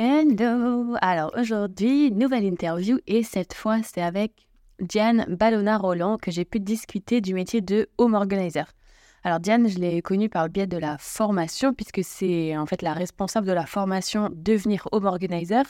Hello Alors aujourd'hui, nouvelle interview et cette fois c'est avec Diane Ballona-Roland que j'ai pu discuter du métier de home organizer. Alors Diane, je l'ai connue par le biais de la formation puisque c'est en fait la responsable de la formation Devenir home organizer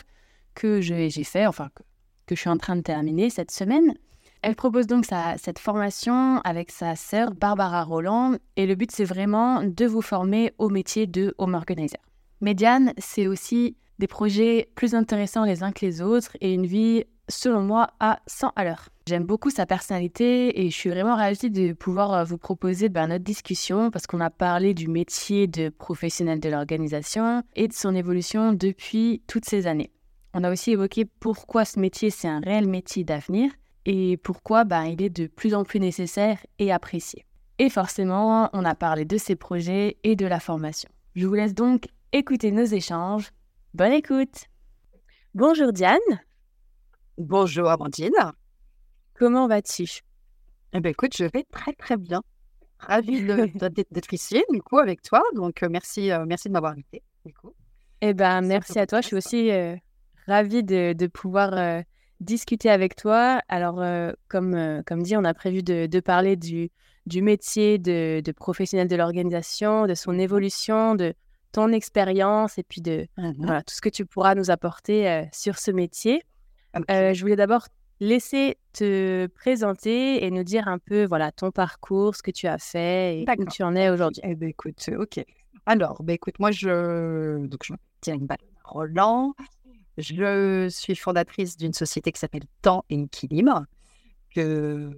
que j'ai fait, enfin que, que, je suis en train de terminer cette semaine. Elle propose donc cette formation avec sa sœur Barbara Roland et le but c'est vraiment de vous former au métier de home organizer. Mais Diane, c'est aussi des projets plus intéressants les uns que les autres et une vie, selon moi, à 100 à l'heure. J'aime beaucoup sa personnalité et je suis vraiment ravie de pouvoir euh, vous proposer ben, notre discussion parce qu'on a parlé du métier de professionnel de l'organisation et de son évolution depuis toutes ces années. On a aussi évoqué pourquoi ce métier c'est un réel métier d'avenir et pourquoi ben, il est de plus en plus nécessaire et apprécié. Et forcément, on a parlé de ses projets et de la formation. Je vous laisse donc écouter nos échanges Bonne écoute. Bonjour Diane. Bonjour Amandine. Comment vas-tu? Eh bien écoute, je vais très très bien. Ravie d'être ici du coup avec toi. Donc euh, merci, euh, merci de m'avoir invité. Eh bien merci à toi. Je suis aussi euh, ravie de, pouvoir discuter avec toi. Alors comme, comme dit, on a prévu de, parler du, du métier de, de professionnel de l'organisation, de son évolution, de ton expérience et puis de mmh tout ce que tu pourras nous apporter euh, sur ce métier. Euh, je voulais d'abord laisser te présenter et nous dire un peu voilà ton parcours, ce que tu as fait et où tu en es aujourd'hui. Eh ben, écoute, ok. Alors, ben, écoute, moi je donc je m'appelle Roland. Je suis fondatrice d'une société qui s'appelle Temps et Équilibre que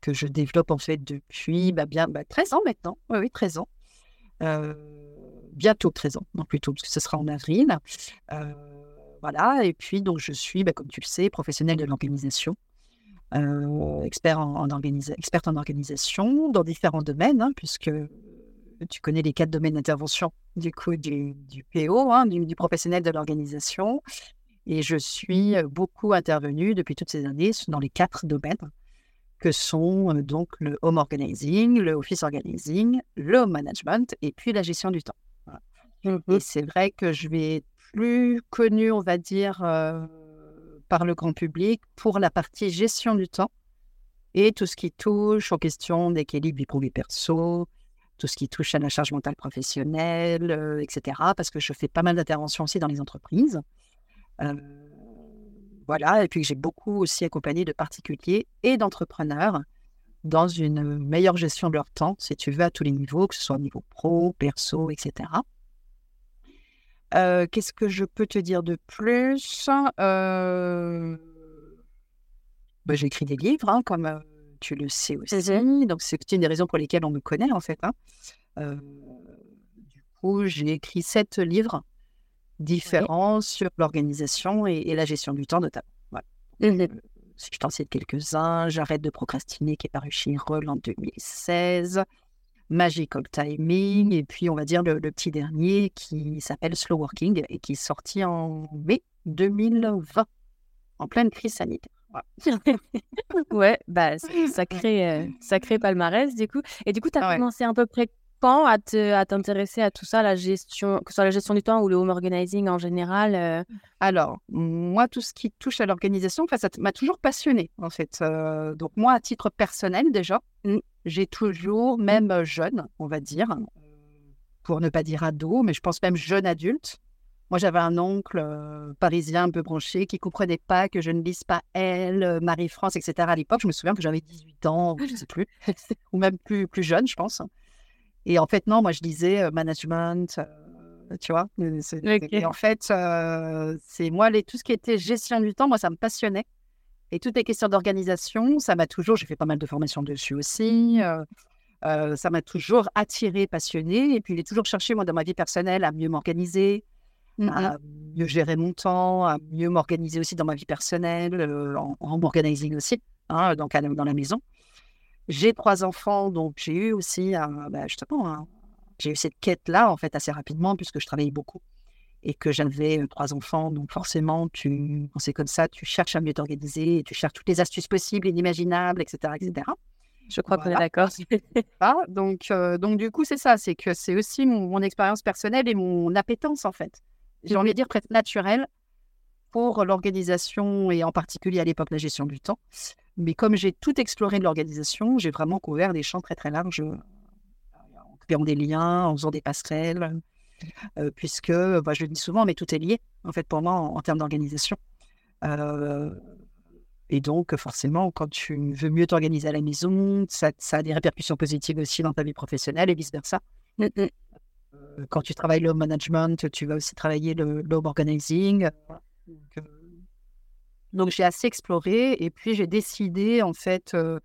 que je développe en fait depuis bah, bien bah, 13 ans maintenant. Oui, oui, 13 ans. Euh, bientôt 13 ans, non plutôt, parce que ce sera en avril. Euh, voilà, et puis donc je suis, bah, comme tu le sais, professionnelle de l'organisation, euh, expert en, experte en organisation dans différents domaines, hein, puisque tu connais les quatre domaines d'intervention du coup du, PO, hein, du, professionnel de l'organisation. Et je suis beaucoup intervenue depuis toutes ces années dans les quatre domaines que sont donc le home organizing, le office organizing, le home management et puis la gestion du temps. Mmh et c'est vrai que je vais être plus connue, on va dire, par le grand public pour la partie gestion du temps et tout ce qui touche aux questions d'équilibre vie pro vie perso, tout ce qui touche à la charge mentale professionnelle, etc. Parce que je fais pas mal d'interventions aussi dans les entreprises. voilà, et puis j'ai beaucoup aussi accompagné de particuliers et d'entrepreneurs dans une meilleure gestion de leur temps, si tu veux, à tous les niveaux, que ce soit au niveau pro, perso, etc. Euh, qu'est-ce que je peux te dire de plus? Euh... bah, J'ai écrit des livres, hein, comme euh, tu le sais aussi. Donc, c'est une des raisons pour lesquelles on me connaît, en fait. Hein. Euh, du coup, j'ai écrit sept livres différents sur l'organisation et, la gestion du temps, notamment. Voilà. Mmh si je t'en cite quelques-uns, J'arrête de procrastiner, qui est paru chez Roll en 2016. Magical Timing, et puis on va dire le, petit dernier qui s'appelle Slow Working et qui est sorti en mai 2020, en pleine crise sanitaire. ouais, bah, sacré, euh, sacré palmarès du coup. Et du coup, tu as commencé à peu près quand à, à t'intéresser à tout ça, la gestion, que ce soit la gestion du temps ou le home organizing en général euh? Alors, moi, tout ce qui touche à l'organisation, ça m'a toujours passionné en fait. Euh, donc, moi, à titre personnel, déjà, mmh, j'ai toujours, même jeune, on va dire, pour ne pas dire ado, mais je pense même jeune adulte, Moi, j'avais un oncle euh, parisien un peu branché qui comprenait pas que je ne lise pas Elle, euh, Marie-France, etc. À l'époque, je me souviens que j'avais 18 ans, je ne sais plus, ou même plus, plus jeune, je pense. Et en fait, non, moi, je lisais euh, management, tu vois? Et en fait, c'est moi, les, tout ce qui était gestion du temps, moi, ça me passionnait. Et toutes les questions d'organisation, ça m'a toujours, j'ai fait pas mal de formations dessus aussi. ça m'a toujours attiré, passionné. Et puis, j'ai toujours cherché, moi, dans ma vie personnelle, à mieux m'organiser, Mmh à mieux gérer mon temps, à mieux m'organiser aussi dans ma vie personnelle, euh, en, m'organisant aussi, hein, donc dans la maison. J'ai trois enfants, donc j'ai eu aussi, bah, justement, j'ai eu cette quête-là, en fait, assez rapidement, puisque je travaillais beaucoup et que j'avais euh, trois enfants. Donc forcément, tu, quand c'est comme ça, tu cherches à mieux t'organiser, tu cherches toutes les astuces possibles, inimaginables, etc. etc. Je crois qu'on est d'accord. donc, euh, donc, du coup, c'est ça, c'est que c'est aussi mon, mon expérience personnelle et mon appétence, en fait j'ai envie de dire presque naturel pour l'organisation et en particulier à l'époque la gestion du temps. Mais comme j'ai tout exploré de l'organisation, j'ai vraiment couvert des champs très très larges euh, en créant des liens, en faisant des passerelles, euh, puisque, bah, je le dis souvent, mais tout est lié en fait pour moi en, termes d'organisation. Euh, et donc forcément, quand tu veux mieux t'organiser à la maison, ça, ça, a des répercussions positives aussi dans ta vie professionnelle et vice versa. Mmh, mmh. Euh, quand tu travailles le management, tu vas aussi travailler le home organizing. Donc, j'ai assez exploré et puis j'ai décidé en fait, euh,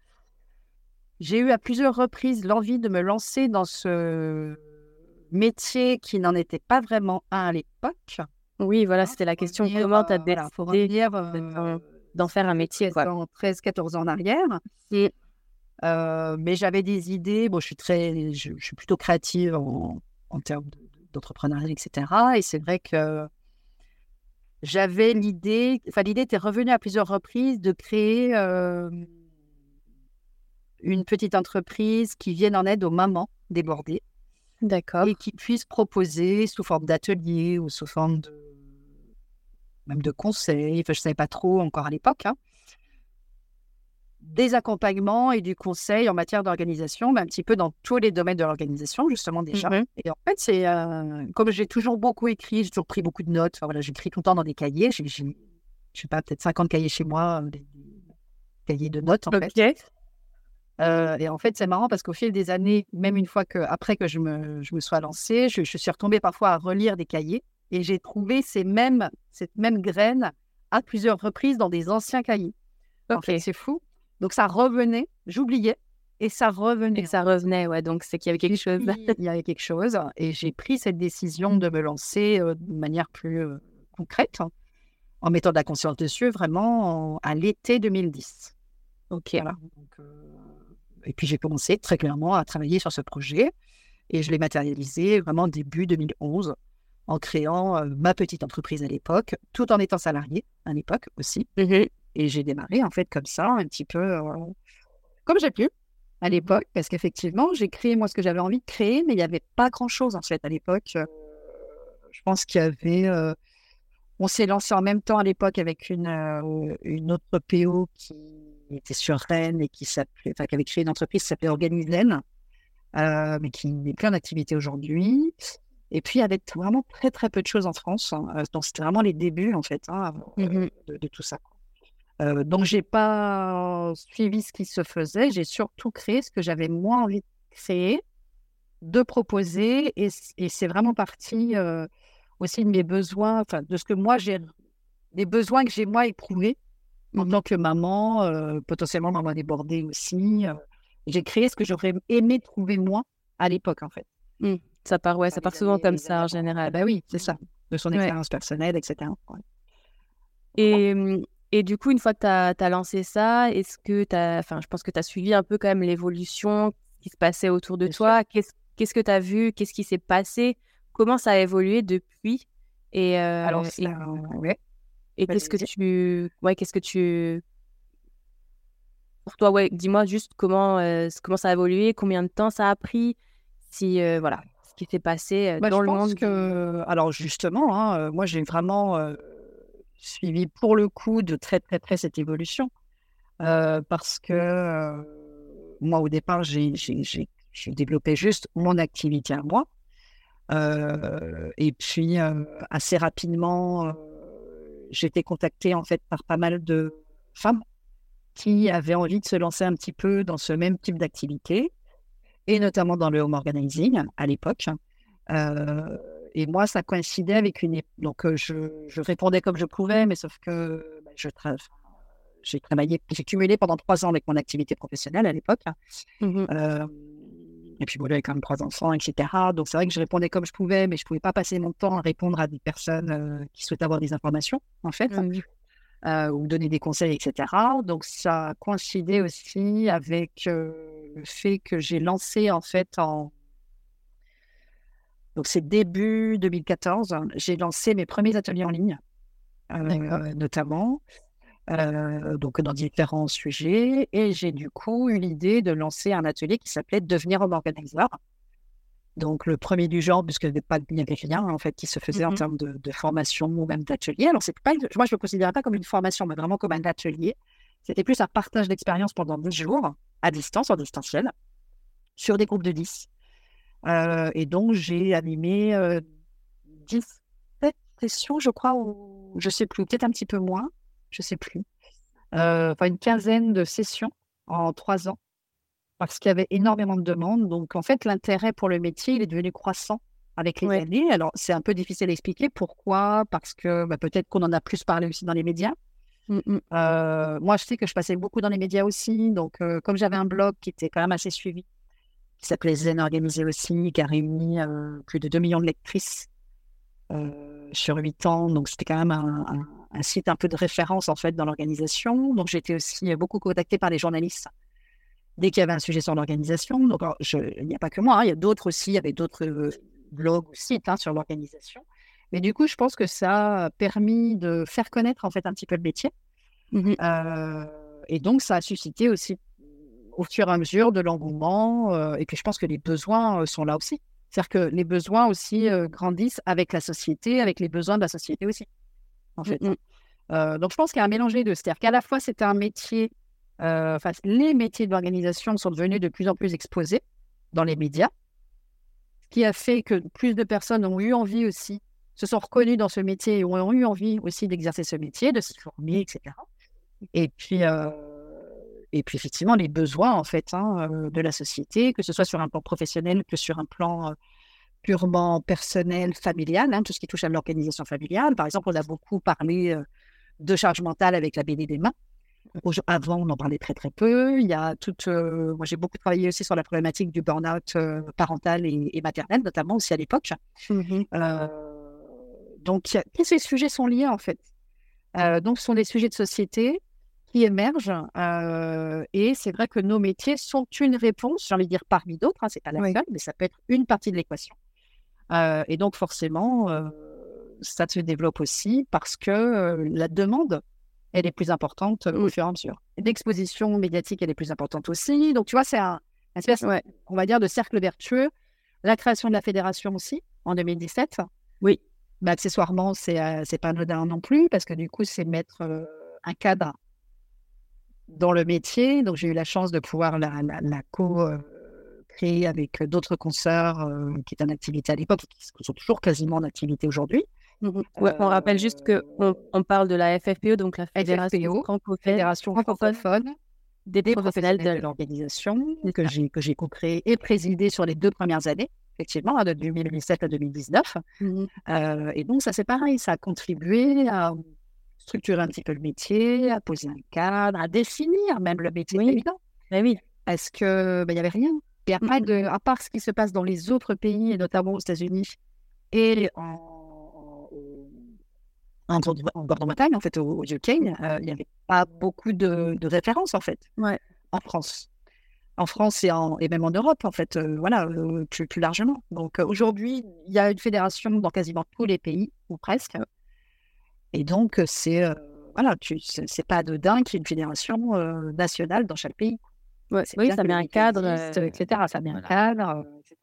j'ai eu à plusieurs reprises l'envie de me lancer dans ce métier qui n'en était pas vraiment un à l'époque. Oui, voilà, hein, c'était la question. Comment tu as décidé d'en faire un métier quoi. 13-14 ans en arrière. Et, mais j'avais des idées. Bon, je suis très, je, je suis plutôt créative en, en termes d'entrepreneuriat, etc. Et c'est vrai que j'avais l'idée, enfin l'idée était revenue à plusieurs reprises de créer une petite entreprise qui vienne en aide aux mamans débordées. D'accord. Et qui puisse proposer sous forme d'atelier ou sous forme de même de conseils, enfin, je ne savais pas trop encore à l'époque, hein, des accompagnements et du conseil en matière d'organisation, mais un petit peu dans tous les domaines de l'organisation, justement, déjà. Mmh et en fait, c'est euh, comme j'ai toujours beaucoup écrit, j'ai toujours pris beaucoup de notes. Enfin, voilà, j'écris tout le temps dans des cahiers. J'ai, je sais pas, peut-être 50 cahiers chez moi, euh, des, cahiers de notes, en fait. Euh, et en fait, c'est marrant parce qu'au fil des années, même une fois que, après que je me, je me sois lancée, je, suis retombée parfois à relire des cahiers et j'ai trouvé ces mêmes, cette même graine à plusieurs reprises dans des anciens cahiers. En fait, c'est fou. Donc ça revenait, j'oubliais, et ça revenait. Et ça revenait, ouais. Donc c'est qu'il y avait quelque chose. il y avait quelque chose. Et j'ai pris cette décision de me lancer euh, de manière plus euh, concrète, hein, en mettant de la conscience dessus, vraiment à l'été 2010. Ok. Voilà. Euh, et puis j'ai commencé très clairement à travailler sur ce projet. Et je l'ai matérialisé vraiment début 2011 en créant ma petite entreprise à l'époque, tout en étant salarié à l'époque aussi. Mmh et j'ai démarré en fait comme ça, un petit peu euh, comme j'ai pu à l'époque, parce qu'effectivement, j'ai créé moi ce que j'avais envie de créer, mais il n'y avait pas grand-chose en fait à l'époque. Euh, je pense qu'il y avait... Euh, on s'est lancé en même temps à l'époque avec une, une autre PO qui était sur Rennes et qui, s'appelait, enfin, qui avait créé une entreprise qui s'appelait Organisen, mais qui n'est plus en activité aujourd'hui. Et puis, il y avait vraiment très, très peu de choses en France. Hein, donc, c'était vraiment les débuts, en fait, hein, mmh de, de, tout ça. Euh, donc, j'ai pas suivi ce qui se faisait. J'ai surtout créé ce que j'avais moins envie de créer, de proposer. Et, c'est vraiment parti euh, aussi de mes besoins, enfin, de ce que moi j'ai, des besoins que j'ai moi éprouvés en mmh tant que maman, euh, potentiellement maman débordée aussi. j'ai créé ce que j'aurais aimé trouver moi à l'époque, en fait. Mmh. Ça part, ouais, ça part souvent comme ça en général. Bah oui, c'est ça, de son expérience personnelle, etc. Et mmh, et du coup, une fois que tu as, lancé ça, est-ce que tu as. Enfin, je pense que tu as suivi un peu quand même l'évolution qui se passait autour de toi. Qu'est-ce que tu as vu? Qu'est-ce qui s'est passé? Comment ça a évolué depuis? Et, euh, Alors, et, ouais. et qu'est-ce que tu. Ouais, qu'est-ce que tu. Pour toi, ouais, dis-moi juste comment, euh, comment ça a évolué, combien de temps ça a pris, si. Euh, voilà, ce qui s'est passé bah, dans le monde. Que... Alors, justement, hein, moi, j'ai vraiment suivi pour le coup de très très près cette évolution. Euh, parce que euh, moi, au départ, j'ai développé juste mon activité à moi. et puis, assez rapidement, j'ai été contactée en fait par pas mal de femmes qui avaient envie de se lancer un petit peu dans ce même type d'activité, et notamment dans le home organizing à l'époque. Et moi, ça coïncidait avec une. Donc, je, répondais comme je pouvais, mais sauf que bah, je j'ai travaillé, j'ai cumulé pendant trois ans avec mon activité professionnelle à l'époque. Mmh et puis voilà, j'avais quand même trois enfants, etc. Donc c'est vrai que je répondais comme je pouvais, mais je ne pouvais pas passer mon temps à répondre à des personnes qui souhaitent avoir des informations, en fait, ou donner des conseils, etc. Donc ça coïncidait aussi avec le fait que j'ai lancé, en fait, en. Donc c'est début 2014, j'ai lancé mes premiers ateliers en ligne, notamment. Euh, donc dans différents sujets. Et j'ai du coup eu l'idée de lancer un atelier qui s'appelait Devenir homme organizer. Donc le premier du genre, puisqu'il n'y avait rien en fait qui se faisait en mmh termes de, formation ou même d'atelier. Alors pas, moi je ne me considérais pas comme une formation, mais vraiment comme un atelier. C'était plus un partage d'expérience pendant 10 jours, à distance, en distanciel, sur des groupes de 10. Euh, et donc j'ai animé euh, 17 sessions, je crois, ou je sais plus, peut-être un petit peu moins je sais plus, euh, enfin une quinzaine de sessions en trois ans, parce qu'il y avait énormément de demandes. Donc en fait, l'intérêt pour le métier, il est devenu croissant avec les années. Alors c'est un peu difficile à expliquer pourquoi, parce que bah, peut-être qu'on en a plus parlé aussi dans les médias. Mmh, mmh. Euh, moi, je sais que je passais beaucoup dans les médias aussi. Donc, euh, comme j'avais un blog qui était quand même assez suivi, qui s'appelait Zen Organisé aussi, qui a réuni plus de 2 millions de lectrices sur 8 ans. Donc, c'était quand même un, un site un peu de référence en fait dans l'organisation. Donc j'étais aussi beaucoup contactée par les journalistes dès qu'il y avait un sujet sur l'organisation. Donc il n'y a pas que moi, hein, il y a d'autres aussi, il y avait d'autres euh, blogs ou sites hein, sur l'organisation. Mais du coup, je pense que ça a permis de faire connaître en fait un petit peu le métier. Mmh euh, et donc ça a suscité aussi au fur et à mesure de l'engouement. Euh, et puis je pense que les besoins sont là aussi. C'est-à-dire que les besoins aussi grandissent avec la société, avec les besoins de la société aussi en fait. Mmh donc, je pense qu'il y a un mélange des deux. C'est-à-dire qu'à la fois, c'est un métier, enfin, les métiers de l'organisation sont devenus de plus en plus exposés dans les médias, ce qui a fait que plus de personnes ont eu envie aussi, se sont reconnues dans ce métier et ont eu envie aussi d'exercer ce métier, de s'y former, etc. Et puis, et puis effectivement, les besoins, en fait, hein, de la société, que ce soit sur un plan professionnel que sur un plan purement personnel, familial, hein, tout ce qui touche à l'organisation familiale. Par exemple, on a beaucoup parlé euh, de charge mentale avec la BD des mains. Avant, on en parlait très très peu. Il y a toute, euh, moi, j'ai beaucoup travaillé aussi sur la problématique du burn-out euh, parental et, maternel, notamment aussi à l'époque. Mmh donc, tous ces sujets sont liés en fait. donc, ce sont des sujets de société qui émergent. et c'est vrai que nos métiers sont une réponse, j'ai envie de dire parmi d'autres, hein, c'est pas la seule, mais ça peut être une partie de l'équation. Euh, et donc, forcément, euh, ça se développe aussi parce que euh, la demande, elle est plus importante au fur et à mesure. L'exposition médiatique, elle est plus importante aussi. Donc, tu vois, c'est un espèce, on va dire, de cercle vertueux. La création de la fédération aussi, en 2017. Oui. Mais accessoirement, c'est c'est pas anodin non plus, parce que du coup, c'est mettre un cadre dans le métier. Donc, j'ai eu la chance de pouvoir la, la, la co avec d'autres concerts euh, qui étaient en activité à l'époque, qui sont toujours quasiment en activité aujourd'hui. Mmh on rappelle juste qu'on on parle de la FFPE, donc la Fédération francophone, des, professionnels de l'organisation, que j'ai, que j'ai co-créé et présidé sur les deux premières années, effectivement, de 2017 à 2019. Mmh euh, et donc, ça, c'est pareil, ça a contribué à structurer un petit peu le métier, à poser un cadre, à définir même le métier, oui. évident. Mais oui. Parce que ben, il n'y avait rien. Et a pas de, à part ce qui se passe dans les autres pays, et notamment aux États-Unis et en, en, en Grande-Bretagne, en fait, au, UK, euh, il n'y avait pas beaucoup de, références, en fait, ouais. en France. En France et, en, et même en Europe, en fait, euh, voilà, euh, plus, plus, largement. Donc aujourd'hui, il y a une fédération dans quasiment tous les pays, ou presque. Et donc, c'est voilà, c'est pas de dingue qu'il y ait une fédération nationale dans chaque pays oui, ça met un cadre, etc. Ça met un cadre, etc.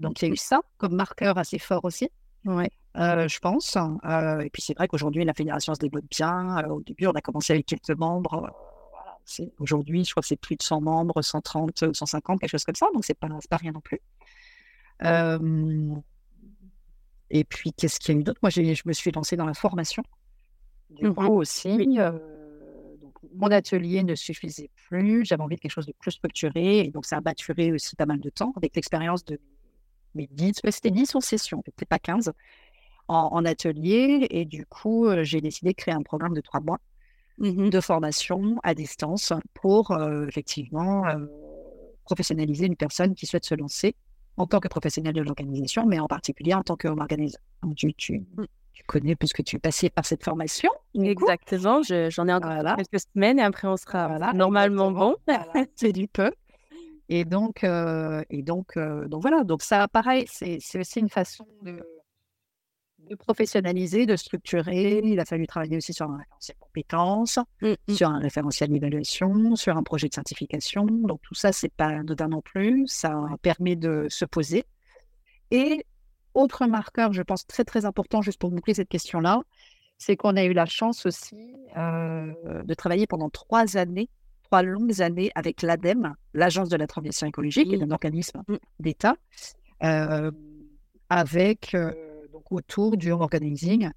donc il y a eu ça comme marqueur assez fort aussi. Ouais. je pense. et puis c'est vrai qu'aujourd'hui, la fédération se développe bien. au début, on a commencé avec quelques membres. Aujourd'hui, je crois que c'est plus de 100 membres, 130, 150, quelque chose comme ça. Donc, c'est pas, pas rien non plus. Et puis, qu'est-ce qu'il y a eu d'autre? Moi, je me suis lancée dans la formation. Du Mmh coup, aussi, donc, mon atelier ne suffisait plus. J'avais envie de quelque chose de plus structuré. Et donc, ça a maturé aussi pas mal de temps avec l'expérience de mes 10, c'était 10 en session, peut-être pas 15, en, atelier. Et du coup, j'ai décidé de créer un programme de trois mois mmh de formation à distance pour effectivement professionnaliser une personne qui souhaite se lancer en tant que professionnel de l'organisation, mais en particulier en tant qu'organisateur. Tu, tu, mmh. tu, connais puisque tu es passé par cette formation. Exactement, j'en ai encore quelques semaines et après on sera normalement bon. C'est du peu. Et donc, et donc, donc voilà, donc ça, pareil, c'est aussi une façon de, de, professionnaliser, de structurer. Il a fallu travailler aussi sur un référentiel compétences, mmh, mmh. sur un référentiel d'évaluation, sur un projet de certification. Donc tout ça, c'est pas anodin non plus. Ça permet de se poser. Et autre marqueur, je pense très très important, juste pour boucler cette question-là, c'est qu'on a eu la chance aussi de travailler pendant trois années trois longues années avec l'ADEME, l'Agence de la transition écologique, qui est un organisme mmh. d'État, euh, avec euh, autour du home organizing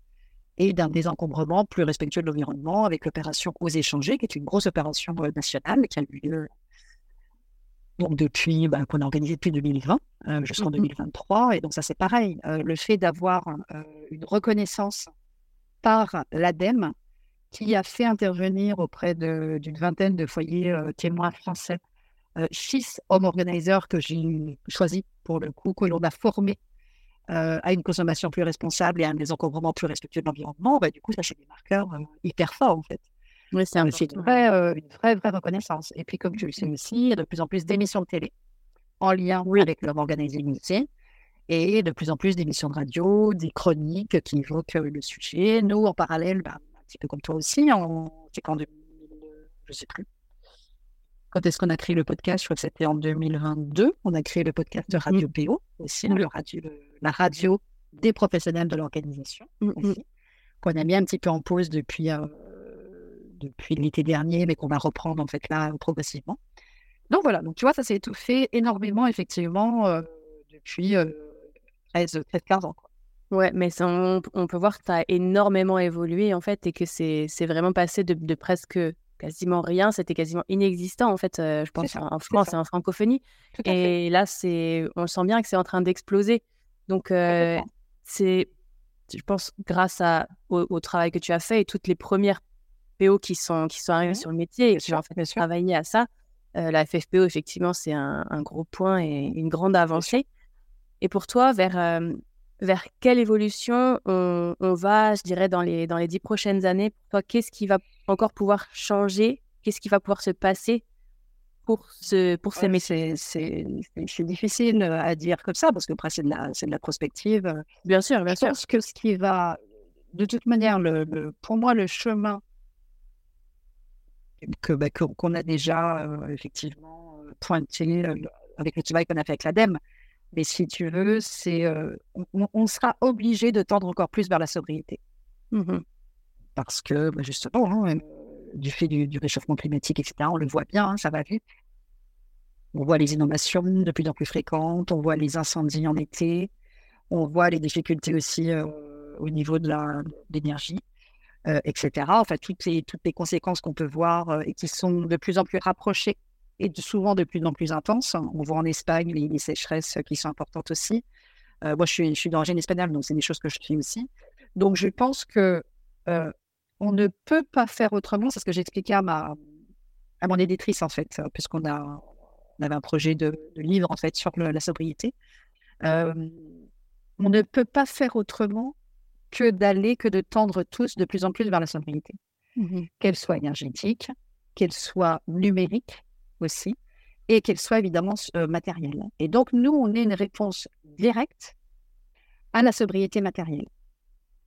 et d'un désencombrement plus respectueux de l'environnement avec l'opération Oser changer, qui est une grosse opération euh, nationale qui a eu lieu donc depuis bah, qu'on a organisé depuis 2020 jusqu'en 2023. Mmh et donc ça c'est pareil, le fait d'avoir une reconnaissance par l'ADEME qui a fait intervenir auprès d'une vingtaine de foyers euh, témoins français euh, six home organizers que j'ai choisis pour le coup, que l'on a formés euh, à une consommation plus responsable et à un désencombrement plus respectueux de l'environnement, bah, du coup, ça, c'est des marqueurs hyper forts, en fait. Oui, c'est une vraie, une vraie, vraie reconnaissance. Et puis, comme tu le sais aussi, il y a de plus en plus d'émissions de télé en lien avec l'homme organising et de plus en plus d'émissions de radio, des chroniques qui évoquent le sujet. Nous, en parallèle, bah, petit peu comme toi aussi. C'est quand je sais plus. Quand est-ce qu'on a créé le podcast? Je crois que c'était en 2022. On a créé le podcast de Radio mmh. PO aussi, le radio, la radio des professionnels de l'organisation mmh, mmh. qu'on a mis un petit peu en pause depuis, euh, depuis l'été dernier, mais qu'on va reprendre en fait là progressivement. Donc voilà, donc tu vois, ça s'est étouffé énormément effectivement euh, depuis 13, euh, 15 ans. Quoi. Ouais, mais on, peut voir que tu as énormément évolué en fait et que c'est vraiment passé de, presque quasiment rien, c'était quasiment inexistant en fait, euh, je pense, en, France et en francophonie. Et là, c'est, on sent bien que c'est en train d'exploser. Donc, euh, c'est, je pense, grâce à, au, travail que tu as fait et toutes les premières PO qui sont, qui sont arrivées mmh. sur le métier et qui ont en fait travaillé à ça, euh, la FFPO, effectivement, c'est un, un, gros point et une grande avancée. Et pour toi, vers vers quelle évolution on, va, je dirais, dans les, dans les dix prochaines années? Pour toi, qu'est-ce qui va encore pouvoir changer Qu'est-ce qui va pouvoir se passer pour, ce, pour ces métiers C'est difficile euh, à dire comme ça, parce que après, c'est de, la, de la prospective. Euh. Bien sûr, bien je sûr. pense que ce qui va, de toute manière, le, pour moi, le chemin que bah, qu'on a déjà euh, effectivement pointé avec le travail qu'on a fait avec l'ADEME, mais si tu veux, c'est, euh, on, sera obligé de tendre encore plus vers la sobriété. Mmh Parce que, bah, justement, hein, du fait du, réchauffement climatique, etc., on le voit bien, hein, ça va vite. On voit les inondations de plus en plus fréquentes, on voit les incendies en été, on voit les difficultés aussi euh, au niveau de l'énergie, euh, etc. Enfin, toutes les, toutes les conséquences qu'on peut voir et qui sont de plus en plus rapprochées et souvent de plus en plus intense. On voit en Espagne les, sécheresses qui sont importantes aussi. Euh, moi, je suis, je suis d'origine espagnole, donc c'est des choses que je fais aussi. Donc, je pense que euh, on ne peut pas faire autrement. C'est ce que j'expliquais à, ma, à mon éditrice, en fait, puisqu'on a, on avait un projet de, livre, en fait, sur la sobriété. Euh, on ne peut pas faire autrement que d'aller, que de tendre tous de plus en plus vers la sobriété. Mmh qu'elle soit énergétique, qu'elle soit numérique, aussi, et qu'elle soit évidemment euh, matérielle. Et donc, nous, on est une réponse directe à la sobriété matérielle.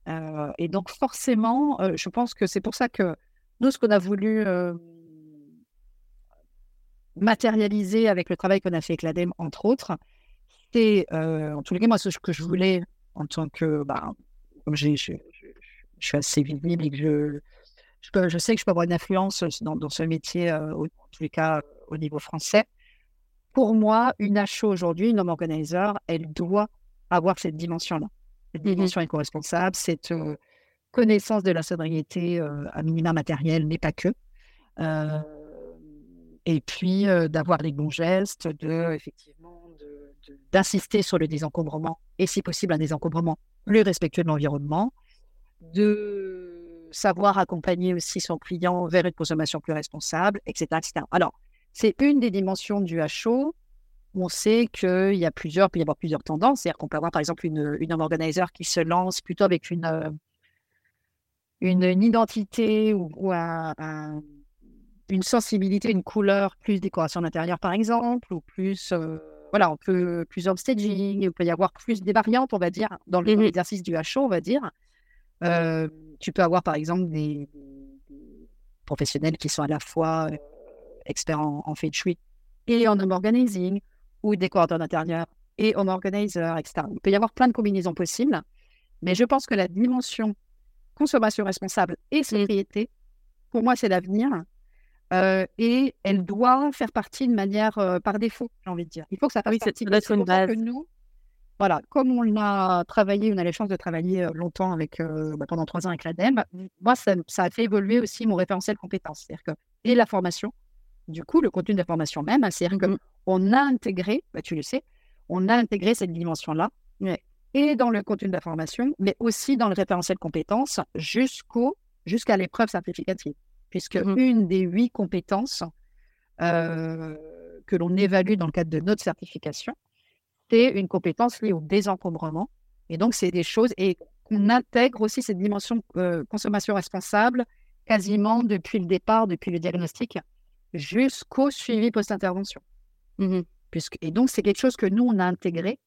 Euh, et donc, forcément, euh, je pense que c'est pour ça que nous, ce qu'on a voulu matérialiser avec le travail qu'on a fait avec l'ADEME, entre autres, c'est, en tous les cas, moi, ce que je voulais en tant que, bah, comme je, suis assez visible et que je, je, sais que je peux avoir une influence dans, ce métier, en tous les cas, au niveau français. pour moi, une HO aujourd'hui, une home organizer, elle doit avoir cette dimension-là. Dimension éco-responsable, cette connaissance de la sobriété à minima matériel, mais pas que. Euh, et puis d'avoir les bons gestes, de effectivement d'insister sur le désencombrement et si possible un désencombrement plus respectueux de l'environnement, de savoir accompagner aussi son client vers une consommation plus responsable, etc. etc. Alors, c'est une des dimensions du HO. On sait qu'il y a plusieurs, peut y avoir plusieurs tendances. C'est-à-dire qu'on peut avoir par exemple une, une organizer qui se lance plutôt avec une, euh, une, une identité ou, ou un- un- une sensibilité, une couleur, plus décoration d'intérieur par exemple, ou plus, euh, voilà, on peut plus staging, il peut y avoir plus des variantes, on va dire, dans Mhm. l'exercice du HO, on va dire. Euh, tu peux avoir par exemple des, des professionnels qui sont à la fois experts en, en feng shui et en home organizing, ou décorateurs d'intérieur et home organizer, etc. Il peut y avoir plein de combinaisons possibles, mais je pense que la dimension consommation responsable et sobriété, pour moi, c'est l'avenir. Euh, et elle doit faire partie de manière euh, par défaut, j'ai envie de dire. Il faut que ça fasse Oui, partie. c'est une ça que base. nous, voilà, comme on a travaillé, on a la chance de travailler euh, longtemps avec, euh, bah, pendant trois ans avec l'ADEME, moi, ça, ça a fait évoluer aussi mon référentiel compétences. C'est-à-dire que, et la formation, du coup, le contenu de la formation même, hein, c'est-à-dire Mhm. Qu'on a intégré, bah, tu le sais, on a intégré cette dimension-là, Ouais. et dans le contenu de la formation, mais aussi dans le référentiel compétences jusqu'au, jusqu'à l'épreuve simplificative. Puisque Mhm. une des huit compétences euh, que l'on évalue dans le cadre de notre certification, c'est une compétence liée au désencombrement. Et donc, c'est des choses, et qu'on intègre aussi cette dimension euh, consommation responsable quasiment depuis le départ, depuis le diagnostic, jusqu'au suivi post-intervention. Mhm. Puisque, et donc, c'est quelque chose que nous, on a intégré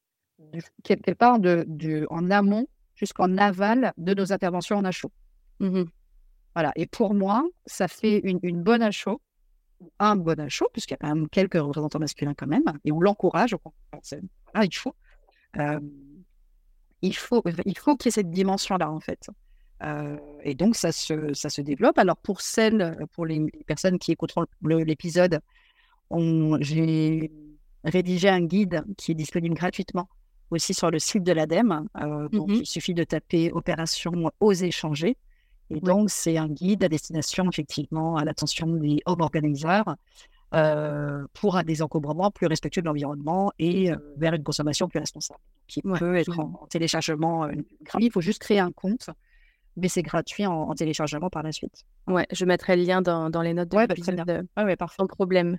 quelque part de, de- en amont jusqu'en aval de nos interventions en HO. Mhm. Voilà. Et pour moi, ça fait une, une bonne HO, un bon HO, puisqu'il y a quand même quelques représentants masculins quand même, et on l'encourage. voilà, il faut. Euh, il faut, il faut qu'il y ait cette dimension-là, en fait. Euh, et donc, ça se, ça se développe. Alors, pour celles, pour les personnes qui écouteront l'épisode, j'ai rédigé un guide qui est disponible gratuitement aussi sur le site de l'ADEME. Euh, Mhm. il suffit de taper opération Oser changer. Et donc, c'est un guide à destination, effectivement, à l'attention des home organizers euh, pour un désencombrement plus respectueux de l'environnement et euh, vers une consommation plus responsable, qui Ouais, peut être en, en téléchargement euh, gratuit. Il faut juste créer un compte, mais c'est gratuit en, en téléchargement par la suite. Ouais, je mettrai le lien dans, dans les notes de Ouais, bah, l'épisode, euh, Ah ouais, parfait. sans problème.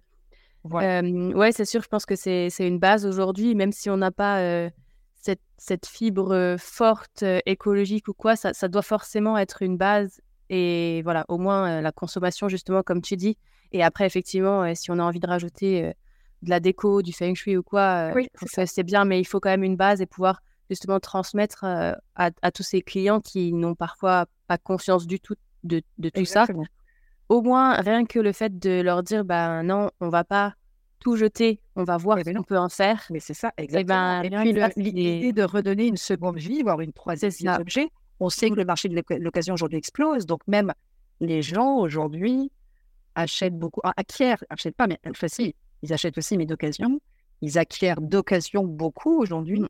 Voilà. Euh, ouais, c'est sûr, je pense que c'est une base aujourd'hui, même si on n'a pas euh, cette, cette fibre forte, euh, écologique ou quoi, ça, ça doit forcément être une base. Et voilà, au moins la consommation, justement, comme tu dis. Et après, effectivement, si on a envie de rajouter de la déco, du feng shui ou quoi, Oui, c'est bien, mais il faut quand même une base et pouvoir justement transmettre à, à tous ces clients qui n'ont parfois pas conscience du tout de, de tout ça. Au moins, rien que le fait de leur dire, ben non, on va pas tout jeter, on va voir Eh ce ben qu'on peut en faire. Mais c'est ça, ben, exactement. Et puis l'idée de redonner une seconde vie, voire une troisième objets. On sait que le marché de l'oc- l'occasion aujourd'hui explose, donc même les gens aujourd'hui achètent beaucoup, ah, acquièrent, achètent pas, mais enfin si, ils achètent aussi, mais d'occasion. Ils acquièrent d'occasion beaucoup aujourd'hui. Mm.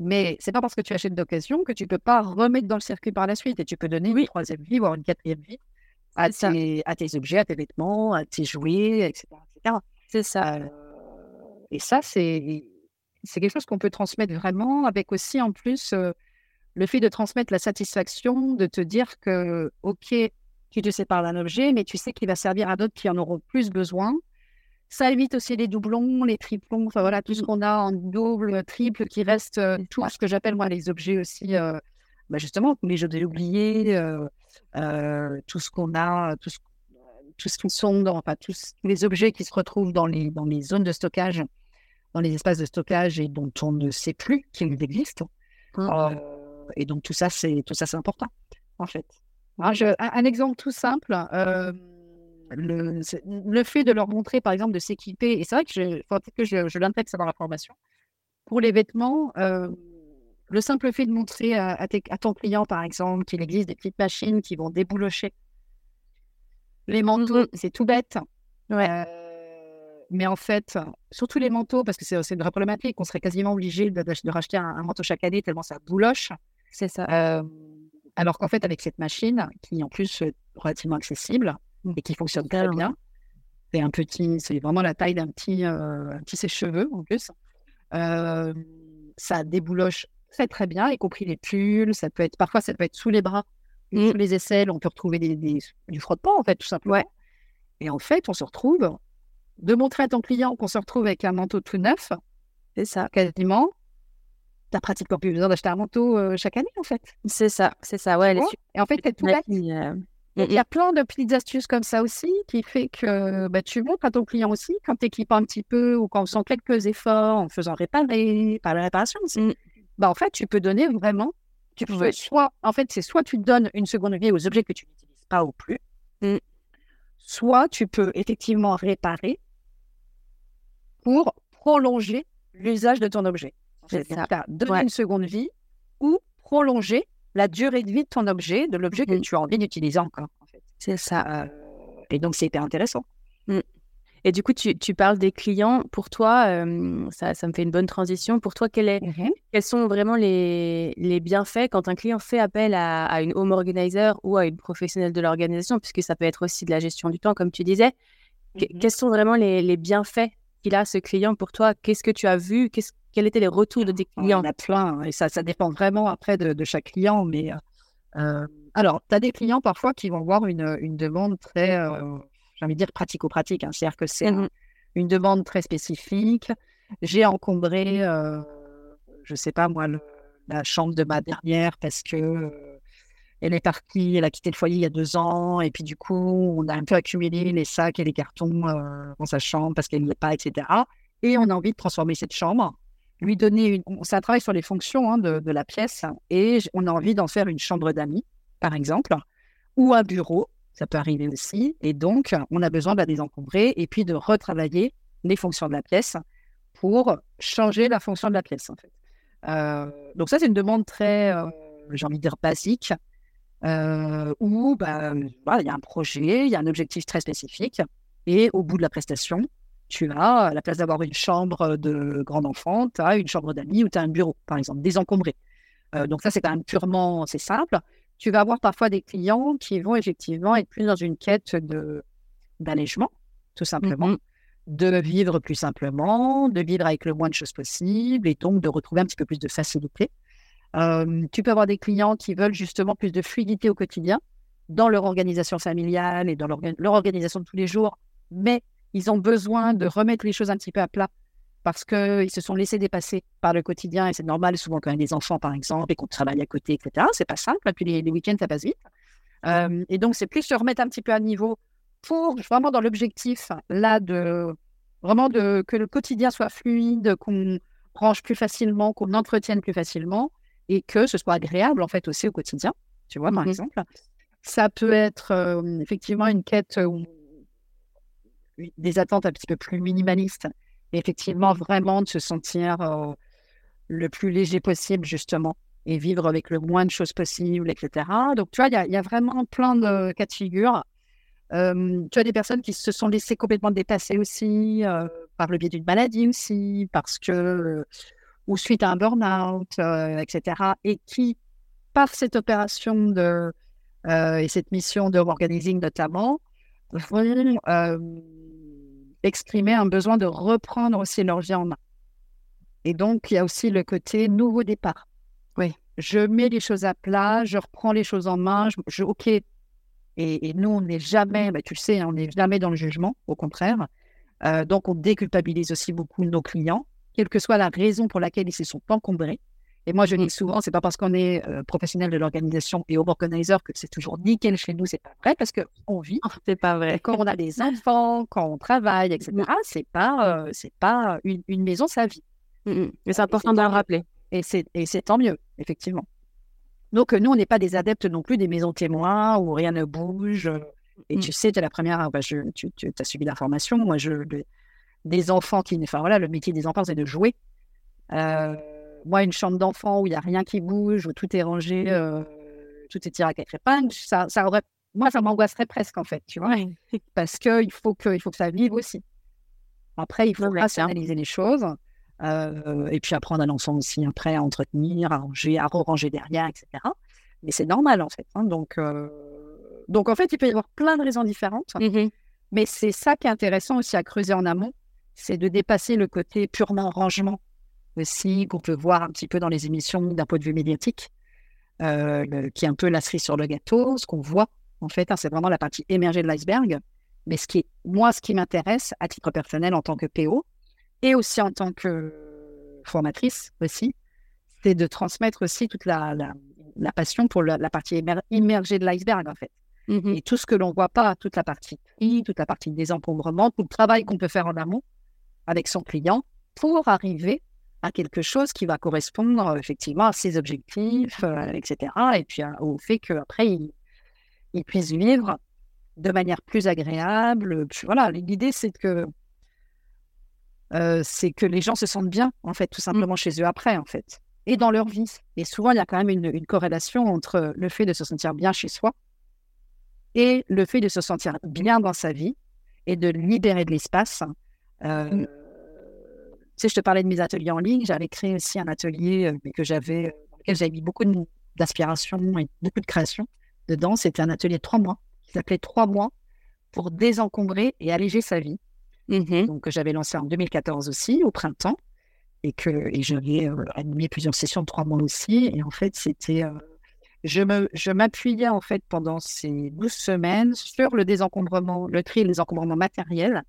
Mais c'est pas parce que tu achètes d'occasion que tu peux pas remettre dans le circuit par la suite et tu peux donner Oui. une troisième vie, voire une quatrième vie à tes, à tes objets, à tes vêtements, à tes jouets, etc. etc. C'est ça. Euh, et ça, c'est quelque chose qu'on peut transmettre vraiment avec aussi en plus euh, le fait de transmettre la satisfaction, de te dire que, OK, tu te sépares d'un objet, mais tu sais qu'il va servir à d'autres qui en auront plus besoin. Ça évite aussi les doublons, les triplons, enfin voilà, tout ce Mhm. qu'on a en double, triple, qui reste euh, tout ce que j'appelle moi les objets aussi, bah, justement, tous les euh, euh, tout ce qu'on a, tout ce, tout ce qui sont dans, enfin, tous, tous les objets qui se retrouvent dans les, dans les zones de stockage, dans les espaces de stockage et dont on ne sait plus qu'ils existent. Mhm. Euh, et donc tout ça, c'est tout ça, c'est important, en fait. Je- un, un exemple tout simple, euh, le, le fait de leur montrer, par exemple, de s'équiper, et c'est vrai que je, faut peut-être que je, je l'intègre ça dans la formation. Pour les vêtements, euh, le simple fait de montrer à, à tes- à ton client, par exemple, qu'il existe des petites machines qui vont déboulocher les manteaux, Mhm. c'est tout bête. Ouais. Euh, mais en fait, surtout les manteaux, parce que c'est une vraie problématique, on serait quasiment obligé de, de- de racheter un, un manteau chaque année tellement ça bouloche. C'est ça. Euh, alors qu'en fait, avec cette machine, qui en plus est relativement accessible et qui fonctionne très bien, c'est un petit, c'est vraiment la taille d'un petit, euh, un petit sèche-cheveux en plus. Euh, ça débouloche très très bien, y compris les pulls. Ça peut être, parfois, ça peut être sous les bras, Mm. sous les aisselles. On peut retrouver des, des- du frottement en fait, tout simplement. Et en fait, on se retrouve de montrer à ton client qu'on se retrouve avec un manteau tout neuf, C'est ça. quasiment. T'as pratiquement plus besoin d'acheter un manteau euh, chaque année en fait. C'est ça. C'est ça. Ouais, Et en fait, c'est tout bête. euh, il y a plein de petites astuces comme ça aussi qui fait que bah, tu montres à ton client aussi quand tu équipes un petit peu ou quand on sent quelques efforts en faisant réparer, par la réparation aussi. Mm. Bah, en fait, tu peux donner vraiment. Tu peux soit, en fait, c'est soit tu donnes une seconde vie aux objets que tu n'utilises pas ou plus, Mm. soit tu peux effectivement réparer pour prolonger l'usage de ton objet. C'est ça. Ouais. une seconde vie ou prolonger la durée de vie de ton objet, de l'objet que Mhm. tu as envie d'utiliser encore. En fait. C'est ça. Euh, et donc, c'est hyper intéressant. Et du coup, tu, tu parles des clients. Pour toi, euh, ça, ça me fait une bonne transition. Pour toi, quel est, quels sont vraiment les, les bienfaits quand un client fait appel à, à une home organizer ou à une professionnelle de l'organisation, puisque ça peut être aussi de la gestion du temps, comme tu disais. Mhm. Quels sont vraiment les, les bienfaits qu'il a, ce client, pour toi? Qu'est-ce que tu as vu? Qu'est-ce, Quels étaient les retours de tes Il y clients? en a plein, hein, et ça, ça dépend vraiment après de, de chaque client. Mais euh, euh, alors, tu as des clients parfois qui vont avoir une, une demande très, euh, j'ai envie de dire, pratico-pratique. hein. C'est-à-dire que c'est Mhm. une demande très spécifique. J'ai encombré, euh, je sais pas moi, le- la chambre de ma dernière parce que euh, elle est partie, elle a quitté le foyer il y a deux ans, et puis du coup, on a un peu accumulé les sacs et les cartons euh, dans sa chambre parce qu'elle n'y est pas, etc. Et on a envie de transformer cette chambre, lui donner une. on- C'est un travail sur les fonctions hein, de, de la pièce, et on a envie d'en faire une chambre d'amis, par exemple, ou un bureau. Ça peut arriver aussi. Et donc, on a besoin de la désencombrer et puis de retravailler les fonctions de la pièce pour changer la fonction de la pièce, en fait. Euh, donc ça, c'est une demande très, euh, j'ai envie de dire, basique, euh, où bah, il y a un projet, il y a un objectif très spécifique, et au bout de la prestation, tu as, à la place d'avoir une chambre de grand enfant, tu as une chambre d'amis ou tu as un bureau, par exemple, désencombré. Euh, donc ça, c'est quand même purement, c'est simple. Tu vas avoir parfois des clients qui vont effectivement être plus dans une quête de d'allègement, tout simplement, Mhm. de vivre plus simplement, de vivre avec le moins de choses possible et donc de retrouver un petit peu plus de facilité. Euh, tu peux avoir des clients qui veulent justement plus de fluidité au quotidien dans leur organisation familiale et dans l'orga- leur organisation de tous les jours, mais ils ont besoin de remettre les choses un petit peu à plat parce qu'ils se sont laissés dépasser par le quotidien et c'est normal souvent quand y a des enfants par exemple et qu'on travaille à côté, etc. C'est pas simple, et puis les, les week-ends ça passe vite. Euh, et donc c'est plus se remettre un petit peu à niveau pour vraiment dans l'objectif là de vraiment de que le quotidien soit fluide, qu'on range plus facilement, qu'on entretienne plus facilement et que ce soit agréable en fait aussi au quotidien, tu vois par Mhm. exemple. Ça peut être euh, effectivement une quête euh, des attentes un petit peu plus minimalistes, effectivement vraiment de se sentir le plus léger possible justement et vivre avec le moins de choses possible, etc. Donc tu vois, il y a- vraiment plein de cas de figure. Tu as des personnes qui se sont laissées complètement dépasser aussi par le biais d'une maladie aussi, parce que ou suite à un burn-out, etc. Et qui, par cette opération de et cette mission de organizing notamment, vont exprimer un besoin de reprendre aussi leur vie en main. Et donc, il y a aussi le côté nouveau départ. Oui. Je mets les choses à plat, je reprends les choses en main, je, je- OK. Et, et nous, on n'est jamais, bah, tu le sais, on n'est jamais dans le jugement, au contraire. Euh, donc, on déculpabilise aussi beaucoup nos clients, quelle que soit la raison pour laquelle ils se sont encombrés. Et moi, je Mm. dis souvent, c'est pas parce qu'on est euh, professionnel de l'organisation et home organizer que c'est toujours nickel chez nous, c'est pas vrai, parce qu'on vit C'est pas vrai. quand on a des enfants, quand on travaille, etc. C'est pas, euh, c'est pas une, une maison sa vie. Mm. Mais c'est important de le rappeler. Et c'est, tant mieux, effectivement. Donc, euh, nous, on n'est pas des adeptes non plus des maisons témoins où rien ne bouge. euh, Et Mm. tu sais, tu es la première, bah, je, tu, tu as suivi l'information. Moi, je, des enfants qui. Enfin, voilà, le métier des enfants, c'est de jouer. Euh, moi, une chambre d'enfant où il n'y a rien qui bouge, où tout est rangé, euh, tout est tiré à quatre épingles, ça, ça aurait. Moi, ça m'angoisserait presque, en fait, tu vois. Parce qu'il faut que, il faut que ça vive aussi. Après, il faut rationaliser les choses. euh, et puis après, on a l'enfant aussi après à entretenir, à ranger, à ranger derrière, etc. Mais c'est normal, en fait. hein. Donc, euh, donc, en fait, il peut y avoir plein de raisons différentes. Mhm. Mais c'est ça qui est intéressant aussi à creuser en amont, c'est de dépasser le côté purement rangement aussi qu'on peut voir un petit peu dans les émissions d'un point de vue médiatique, euh, le- qui est un peu la cerise sur le gâteau. Ce qu'on voit, en fait, hein, c'est vraiment la partie émergée de l'iceberg. Mais ce qui est, moi, ce qui m'intéresse à titre personnel en tant que PO et aussi en tant que formatrice aussi, c'est de transmettre aussi toute la, la, la passion pour la, la partie émer- immergée de l'iceberg, en fait Mhm. et tout ce que l'on voit pas, toute la partie prix, toute la partie désencombrement, tout le travail qu'on peut faire en amont avec son client pour arriver à quelque chose qui va correspondre effectivement à ses objectifs, euh, etc. Et puis au fait qu'après, il, il puisse vivre de manière plus agréable. Puis voilà, l'idée, c'est que euh, c'est que les gens se sentent bien, en fait, tout simplement chez eux après, en fait, et dans leur vie. Et souvent, il y a quand même une, une corrélation entre le fait de se sentir bien chez soi et le fait de se sentir bien dans sa vie et de libérer de l'espace. Euh, Mm. Sais, je te parlais de mes ateliers en ligne. J'avais créé aussi un atelier euh, que j'avais, euh, dans lequel j'avais mis beaucoup d'inspiration et beaucoup de création dedans. C'était un atelier de trois mois qui s'appelait Trois mois pour désencombrer et alléger sa vie. Mhm. Donc, que j'avais lancé en 2014 aussi, au printemps, et que et j'avais euh, animé plusieurs sessions de trois mois aussi. Et en fait, c'était. euh, je me, je m'appuyais en fait pendant ces 12 semaines sur le désencombrement, le tri et le désencombrement matériel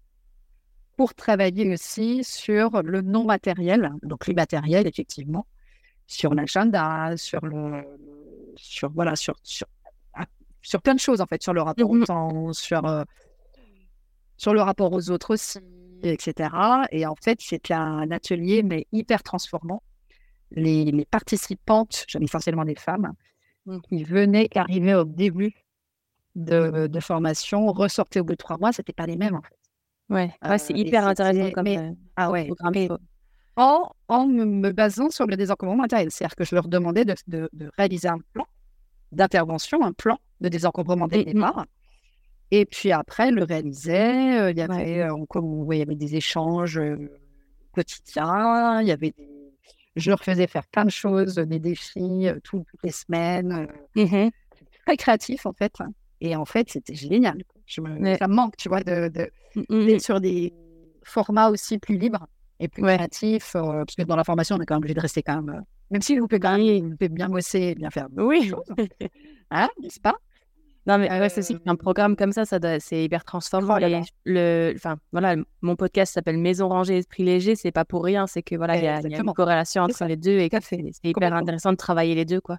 pour travailler aussi sur le non matériel, donc l'immatériel effectivement, sur l'agenda, sur le, sur voilà, sur, sur, ah, sur plein de choses en fait, sur le rapport au Mhm. temps, sur, euh, sur le rapport aux autres aussi, etc. Et en fait, c'était un atelier mais hyper transformant. Les, les participantes, essentiellement des femmes, Mhm. qui venaient, arrivaient au début de, de formation, ressortaient au bout de trois mois, c'était pas les mêmes en fait. Ouais, ouais, c'est Euh, hyper intéressant comme mais- euh, Ah ouais, mais en, en me me basant sur le désencombrement matériel. C'est-à-dire que je leur demandais de, de- de réaliser un plan d'intervention, un plan de désencombrement dès le Mhm. départ. Et puis après, le réalisaient. euh, Il y Ouais. avait, euh, on- il y avait des échanges euh, quotidiens. Il y avait des- Je leur faisais faire plein de choses, des défis euh, tout- toutes les semaines. euh, Mhm. très créatif en fait. Et en fait, c'était génial. Je me... Ouais. Ça me manque, tu vois, de, de, Mhm. d'être sur des formats aussi plus libres et plus Ouais. créatifs. euh, parce que dans la formation, on est quand même obligé de rester quand même. euh, même si vous pouvez gagner, vous pouvez bien bosser et bien faire Oui. Hein, n'est-ce pas? Non, mais ouais, c'est aussi qu'un programme comme ça, ça doit- c'est hyper transformant. Oh là Et là. le, enfin, voilà, mon podcast s'appelle Maison rangée, esprit léger. C'est pas pour rien. C'est que voilà, il y, a- une corrélation entre les deux et que c'est c'est hyper intéressant de travailler les deux, quoi.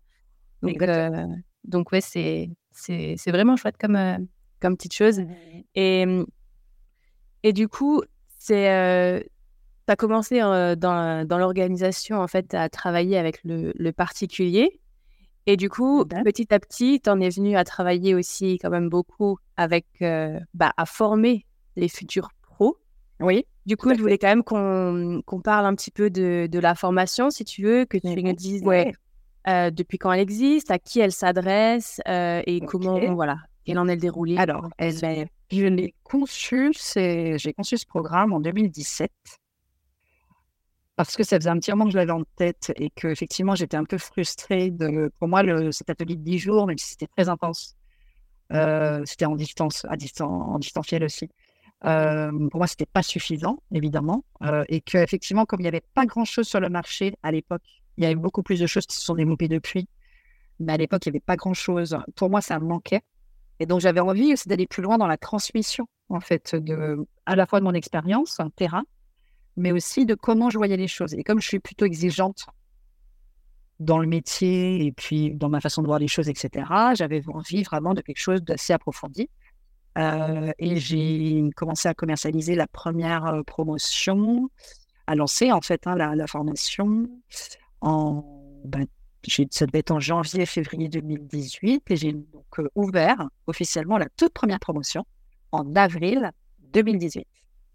Donc, euh, donc ouais, c'est c'est vraiment chouette comme euh, comme petite chose. Et et du coup, c'est euh, tu as commencé euh, dans, dans l'organisation en fait à travailler avec le, le particulier. Et du coup, petit à petit, tu en es venu à travailler aussi quand même beaucoup avec, euh, bah, à former les futurs pros. Oui. Du coup, je voulais quand même qu'on qu'on parle un petit peu de, de la formation, si tu veux, que tu nous dises ouais. Euh, depuis quand elle existe, à qui elle s'adresse euh, et comment, voilà, quel en est le déroulé. Alors, elle, Ben, je l'ai conçu, j'ai conçu ce programme en 2017 parce que ça faisait un petit moment que je l'avais en tête et que effectivement j'étais un peu frustrée de, pour moi, le, cet atelier de 10 jours, même si c'était très intense, euh, c'était en distance, à distance, en distanciel aussi. Euh, pour moi, c'était pas suffisant, évidemment, euh, et que effectivement, comme il n'y avait pas grand-chose sur le marché à l'époque, il y avait beaucoup plus de choses qui se sont développées depuis, mais à l'époque, il n'y avait pas grand-chose. Pour moi, ça me manquait. Et donc, j'avais envie aussi d'aller plus loin dans la transmission, en fait, de, à la fois de mon expérience, terrain, mais aussi de comment je voyais les choses. Et comme je suis plutôt exigeante dans le métier et puis dans ma façon de voir les choses, etc., j'avais envie vraiment de quelque chose d'assez approfondi. Euh, et j'ai commencé à commercialiser la première euh, promotion, à lancer en fait hein, la formation en, ben, j'ai- ça devait être en janvier, février 2018, et j'ai donc euh, ouvert officiellement la toute première promotion en avril 2018.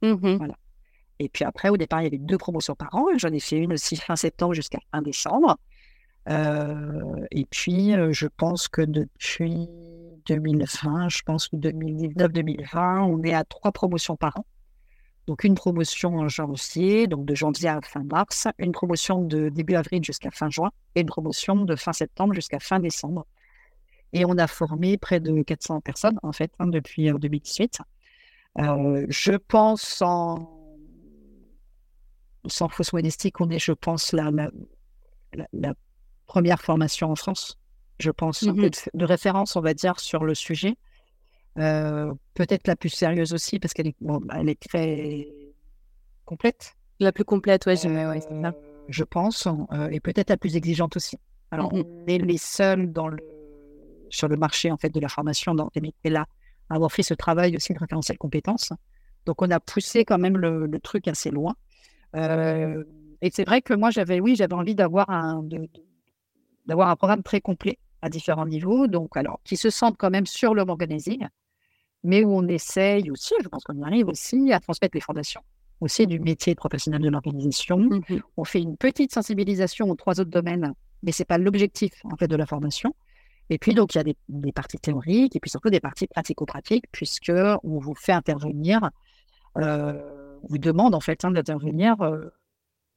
mhm. Et puis après, au départ, il y avait deux promotions par an. J'en ai fait une aussi fin septembre jusqu'à fin décembre. Euh, et puis, euh, je pense que depuis 2020, je pense que 2019-2020, on est à trois promotions par an Donc une promotion en janvier, donc de janvier à fin mars, une promotion de début avril jusqu'à fin juin et une promotion de fin septembre jusqu'à fin décembre. Et on a formé près de 400 personnes en fait hein, depuis 2018. Euh, je pense sans, sans fausse modestie qu'on est, je pense, la, la, première formation en France. Je pense mmh de référence, on va dire, sur le sujet. Euh, peut-être la plus sérieuse aussi parce qu'elle est, elle est très complète. La plus complète, ouais, je, euh, je pense, euh, et peut-être la plus exigeante aussi. Alors, on est les seuls dans le, sur le marché en fait de la formation dans les métiers-là à avoir fait ce travail aussi de référentiel compétences. Donc, on a poussé quand même le, truc assez loin. et c'est vrai que moi, j'avais, oui, j'avais envie d'avoir un, d'avoir un programme très complet à différents niveaux, donc alors qui se sentent quand même sur le organizing, mais où on essaye aussi, je pense qu'on y arrive aussi, à transmettre les fondations aussi du métier de professionnel de l'organisation. Mmh on fait une petite sensibilisation aux trois autres domaines, mais ce n'est pas l'objectif en fait de la formation. Et puis donc il y a des, parties théoriques et puis surtout des parties pratico-pratiques, puisque on vous fait intervenir, euh, on vous demande en fait hein, d'intervenir euh,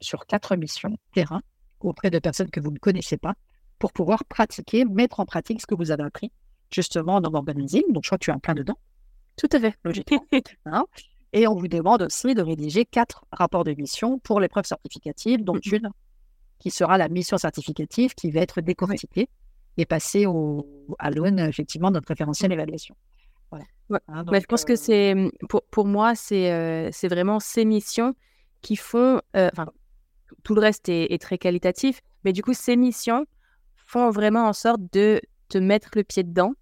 sur quatre missions terrain auprès de personnes que vous ne connaissez pas pour pouvoir pratiquer, mettre en pratique ce que vous avez appris justement dans l'organising. Donc je crois que tu es en plein dedans. Tout à fait, logiquement. Hein. et on vous demande aussi de rédiger quatre rapports de mission pour l'épreuve certificative, dont mmh une qui sera la mission certificative qui va être décortiquée et passée au, à l'aune, effectivement, de notre référentiel évaluation. Voilà. Hein, je pense que euh c'est, mmh, pour, pour moi, c'est, euh, c'est vraiment ces missions qui font, euh, enfin, tout le reste est, est, très qualitatif, mais du coup, ces missions font vraiment en sorte de te mettre le pied dedans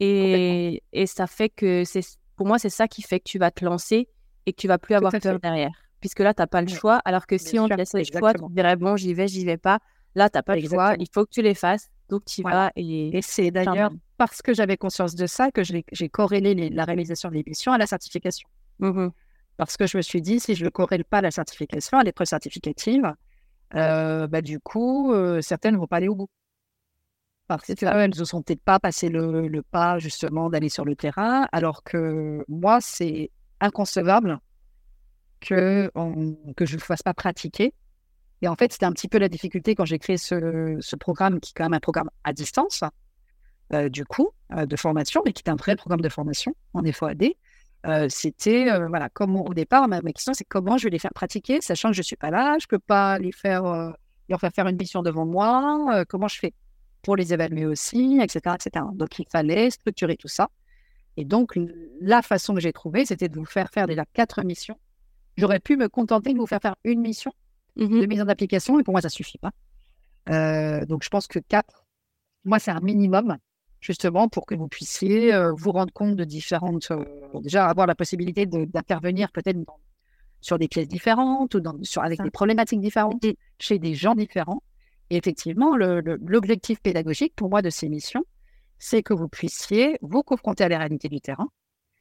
et, et ça fait que c'est pour moi, c'est ça qui fait que tu vas te lancer et que tu vas plus avoir peur derrière. Puisque là, tu n'as pas le choix. Alors que si on te laisse le choix, tu dirais, bon, j'y vais, j'y vais pas. Là, tu n'as pas le choix. Il faut que tu les fasses. Donc, tu vas. Et, et c'est d'ailleurs parce que j'avais conscience de ça que j'ai corrélé la réalisation de l'émission à la certification. Mmh parce que je me suis dit, si je ne corrèle pas la certification à l'épreuve certificative, euh, bah, du coup, euh, certaines ne vont pas aller au bout parce qu'elles ne sont peut-être pas passé le, pas justement d'aller sur le terrain, alors que moi, c'est inconcevable que, que je ne fasse pas pratiquer. Et en fait, c'était un petit peu la difficulté quand j'ai créé ce, programme, qui est quand même un programme à distance, euh, du coup, euh, de formation, mais qui est un vrai programme de formation en FOAD. Euh, c'était, voilà, comment au départ, ma, question, c'est comment je vais les faire pratiquer, sachant que je ne suis pas là, je ne peux pas les faire, leur faire faire une mission devant moi, comment je fais? Pour les évaluer aussi, etc., etc. Donc, il fallait structurer tout ça. Et donc, la façon que j'ai trouvée, c'était de vous faire faire déjà quatre missions. J'aurais pu me contenter de vous faire faire une mission mmh de mise en application, et pour moi, ça ne suffit pas. Euh, donc, je pense que quatre, moi, c'est un minimum, justement, pour que vous puissiez euh, vous rendre compte de différentes. Euh, déjà, avoir la possibilité d'intervenir peut-être sur des pièces différentes ou dans, sur, avec des problématiques différentes, chez des gens différents. Et effectivement, l'objectif pédagogique pour moi de ces missions, c'est que vous puissiez vous confronter à la réalité du terrain,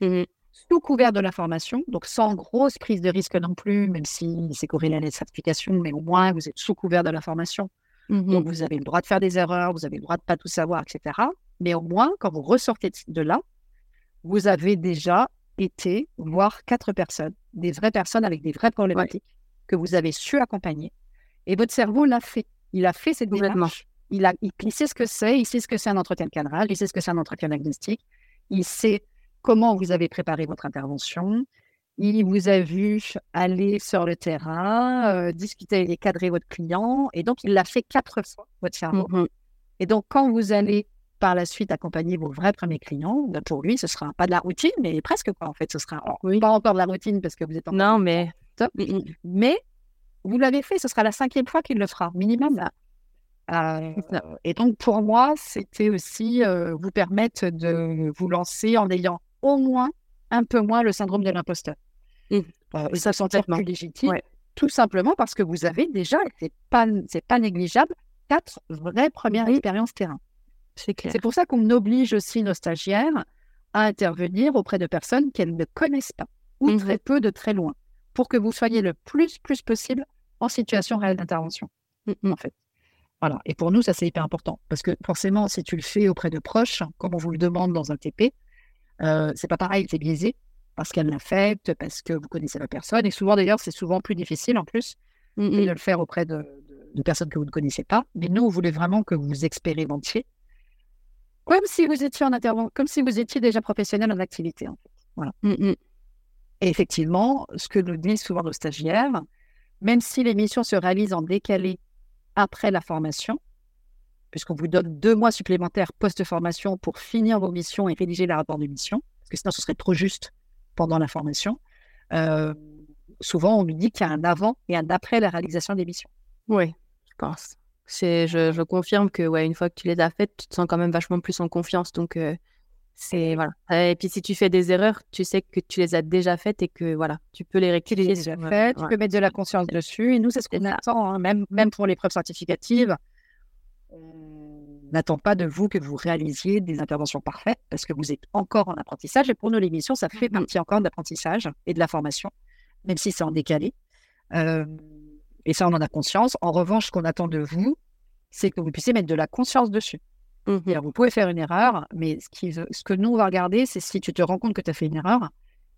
mmh sous couvert de l'information, donc sans grosse prise de risque non plus, même si c'est corrélé à la certification, mais au moins vous êtes sous couvert de l'information. Mmh donc vous avez le droit de faire des erreurs, vous avez le droit de pas tout savoir, etc. Mais au moins, quand vous ressortez de là, vous avez déjà été voir quatre personnes, des vraies personnes avec des vraies problématiques que vous avez su accompagner. Et votre cerveau l'a fait. Il a fait cette démarche. Il, a, il, sait ce que c'est, il sait ce que c'est un entretien de cadrage, il sait ce que c'est un entretien diagnostique, il sait comment vous avez préparé votre intervention, il vous a vu aller sur le terrain, euh, discuter et cadrer votre client, et donc il l'a fait quatre fois, votre cerveau. Mmh et donc, quand vous allez par la suite accompagner vos vrais premiers clients, ben, pour lui, ce sera pas de la routine, mais presque quoi, en fait. Ce sera pas encore de la routine parce que vous êtes en Non, mais. Top. Mais vous l'avez fait, ce sera la cinquième fois qu'il le fera, minimum. Euh, et donc, pour moi, c'était aussi euh, vous permettre de vous lancer en ayant au moins un peu moins le syndrome de l'imposteur. Mmh. Euh, et ça sentir plus légitime, tout simplement parce que vous avez déjà, c'est pas, c'est pas négligeable, quatre vraies premières expériences terrain. C'est pour ça qu'on oblige aussi nos stagiaires à intervenir auprès de personnes qu'elles ne connaissent pas, ou mmh très peu de très loin, pour que vous soyez le plus, plus possible en situation réelle d'intervention, mmh en fait. Voilà. Et pour nous, ça, c'est hyper important. Parce que forcément, si tu le fais auprès de proches, comme on vous le demande dans un TP, euh, c'est pas pareil, c'est biaisé. parce qu'elle l'affecte, parce que vous connaissez la personne. Et souvent, d'ailleurs, c'est souvent plus difficile en plus Mm, de le faire auprès de, de- de personnes que vous ne connaissez pas. Mais nous, on voulait vraiment que vous expérimentiez comme si vous étiez en intervention, comme si vous étiez déjà professionnel en activité. en fait. Mm. Et effectivement, ce que nous disent souvent nos stagiaires, même si l'émission se réalise en décalé après la formation, puisqu'on vous donne deux mois supplémentaires post-formation pour finir vos missions et rédiger le rapport de mission, parce que sinon ce serait trop juste pendant la formation, euh, souvent on nous dit qu'il y a un avant et un après la réalisation des missions. Ouais, je pense. Je, je confirme que une fois que tu les as faites, tu te sens quand même vachement plus en confiance. Donc, euh, c'est voilà. Euh, Et puis, si tu fais des erreurs, tu sais que tu les as déjà faites et que voilà, tu peux les Tu rectifier. les as déjà faites, tu peux mettre de la conscience dessus, et nous c'est ce qu'on attend, hein, même, même pour les preuves certificatives. On n'attend pas de vous que vous réalisiez des interventions parfaites parce que vous êtes encore en apprentissage. Et pour nous, l'émission, ça fait Mhm. partie encore de l'apprentissage et de la formation, même si c'est en décalé. Euh, et ça, on en a conscience. En revanche, ce qu'on attend de vous, c'est que vous puissiez mettre de la conscience dessus. C'est-à-dire, vous pouvez faire une erreur, mais ce, qui, ce que nous, on va regarder, c'est si tu te rends compte que tu as fait une erreur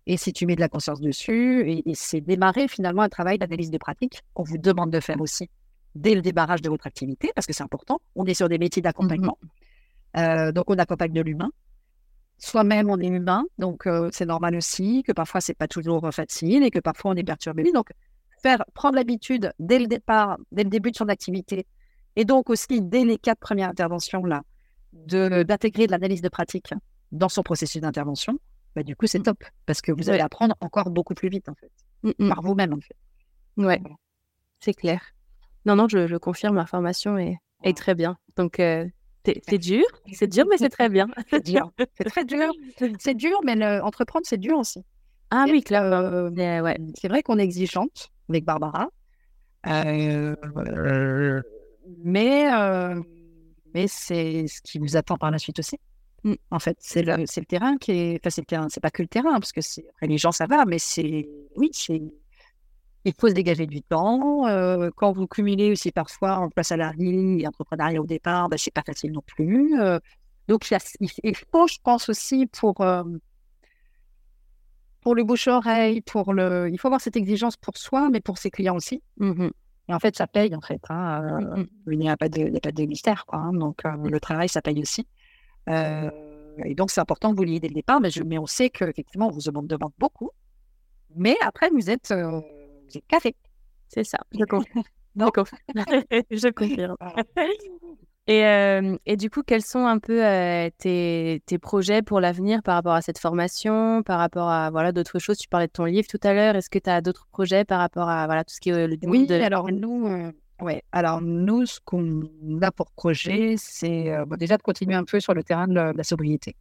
et si tu mets de la conscience dessus. Et, et c'est démarrer finalement un travail d'analyse de pratique qu'on vous demande de faire aussi dès le démarrage de votre activité, parce que c'est important. On est sur des métiers d'accompagnement. Euh, donc, on accompagne de l'humain. Soi-même, on est humain, donc euh, c'est normal aussi que parfois, c'est pas toujours euh, facile et que parfois, on est perturbé. Donc, faire, prendre l'habitude dès le départ, dès le début de son activité, et donc aussi dès les quatre premières interventions là, d'intégrer de l'analyse de pratique dans son processus d'intervention, bah, du coup, c'est Mm. top parce que vous allez apprendre encore beaucoup plus vite en fait, Mm, mm. par vous-même en fait. Ouais, Voilà. c'est clair. Non, non, je, je confirme, ma formation est, est très bien. Donc, euh, c'est c'est dur, c'est dur, mais c'est très bien. C'est dur, c'est très dur, c'est dur, mais le- entreprendre c'est dur aussi. Ah oui, Euh, ouais. C'est vrai qu'on est exigeante avec Barbara, euh, mais, euh, mais c'est ce qui vous attend par la suite aussi. Mm. En fait, c'est le, terrain qui est. Enfin, c'est le terrain, c'est pas que le terrain, parce que les gens, ça va, mais c'est. Oui, c'est. Il faut se dégager du temps. euh, quand vous cumulez aussi parfois emploi salarié et entrepreneuriat au départ, ben, c'est pas facile non plus. euh, donc, il faut, je pense aussi, pour, euh, pour le bouche-oreille, pour le. Il faut avoir cette exigence pour soi, mais pour ses clients aussi. Mhm. Et en fait, ça paye, en fait. hein, euh, Mhm. Il n'y a pas de, il n'y a pas de mystère, quoi. hein, donc, euh, le travail, ça paye aussi. Euh, et donc, c'est important que vous l'ayez dès le départ, mais, je, mais on sait qu'effectivement, on vous demande, demande beaucoup. Mais après, vous êtes, euh, vous êtes carré. C'est ça, je confirme. Je confirme. Et, euh, et du coup, quels sont un peu euh, tes, tes projets pour l'avenir par rapport à cette formation, par rapport à voilà d'autres choses? Tu parlais de ton livre tout à l'heure. Est-ce que tu as d'autres projets par rapport à voilà tout ce qui est euh, le Oui, de... alors nous, euh, ouais, alors nous, ce qu'on a pour projet, c'est bon, déjà de continuer un peu sur le terrain de la, de la sobriété.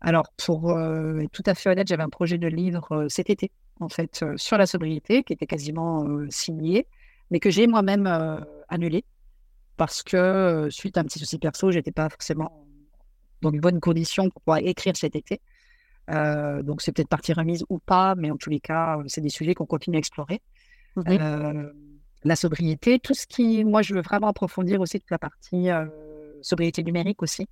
Alors, pour être tout à fait honnête, j'avais un projet de livre cet été, en fait, sur la sobriété, qui était quasiment signé, mais que j'ai moi-même annulé parce que euh, suite à un petit souci perso, j'étais pas forcément dans de bonnes conditions pour pouvoir écrire cet été. Euh, donc, c'est peut-être partie remise ou pas, mais en tous les cas, euh, c'est des sujets qu'on continue à explorer. Mhm. Euh, la sobriété, tout ce qui, moi, je veux vraiment approfondir aussi toute la partie euh, sobriété numérique aussi.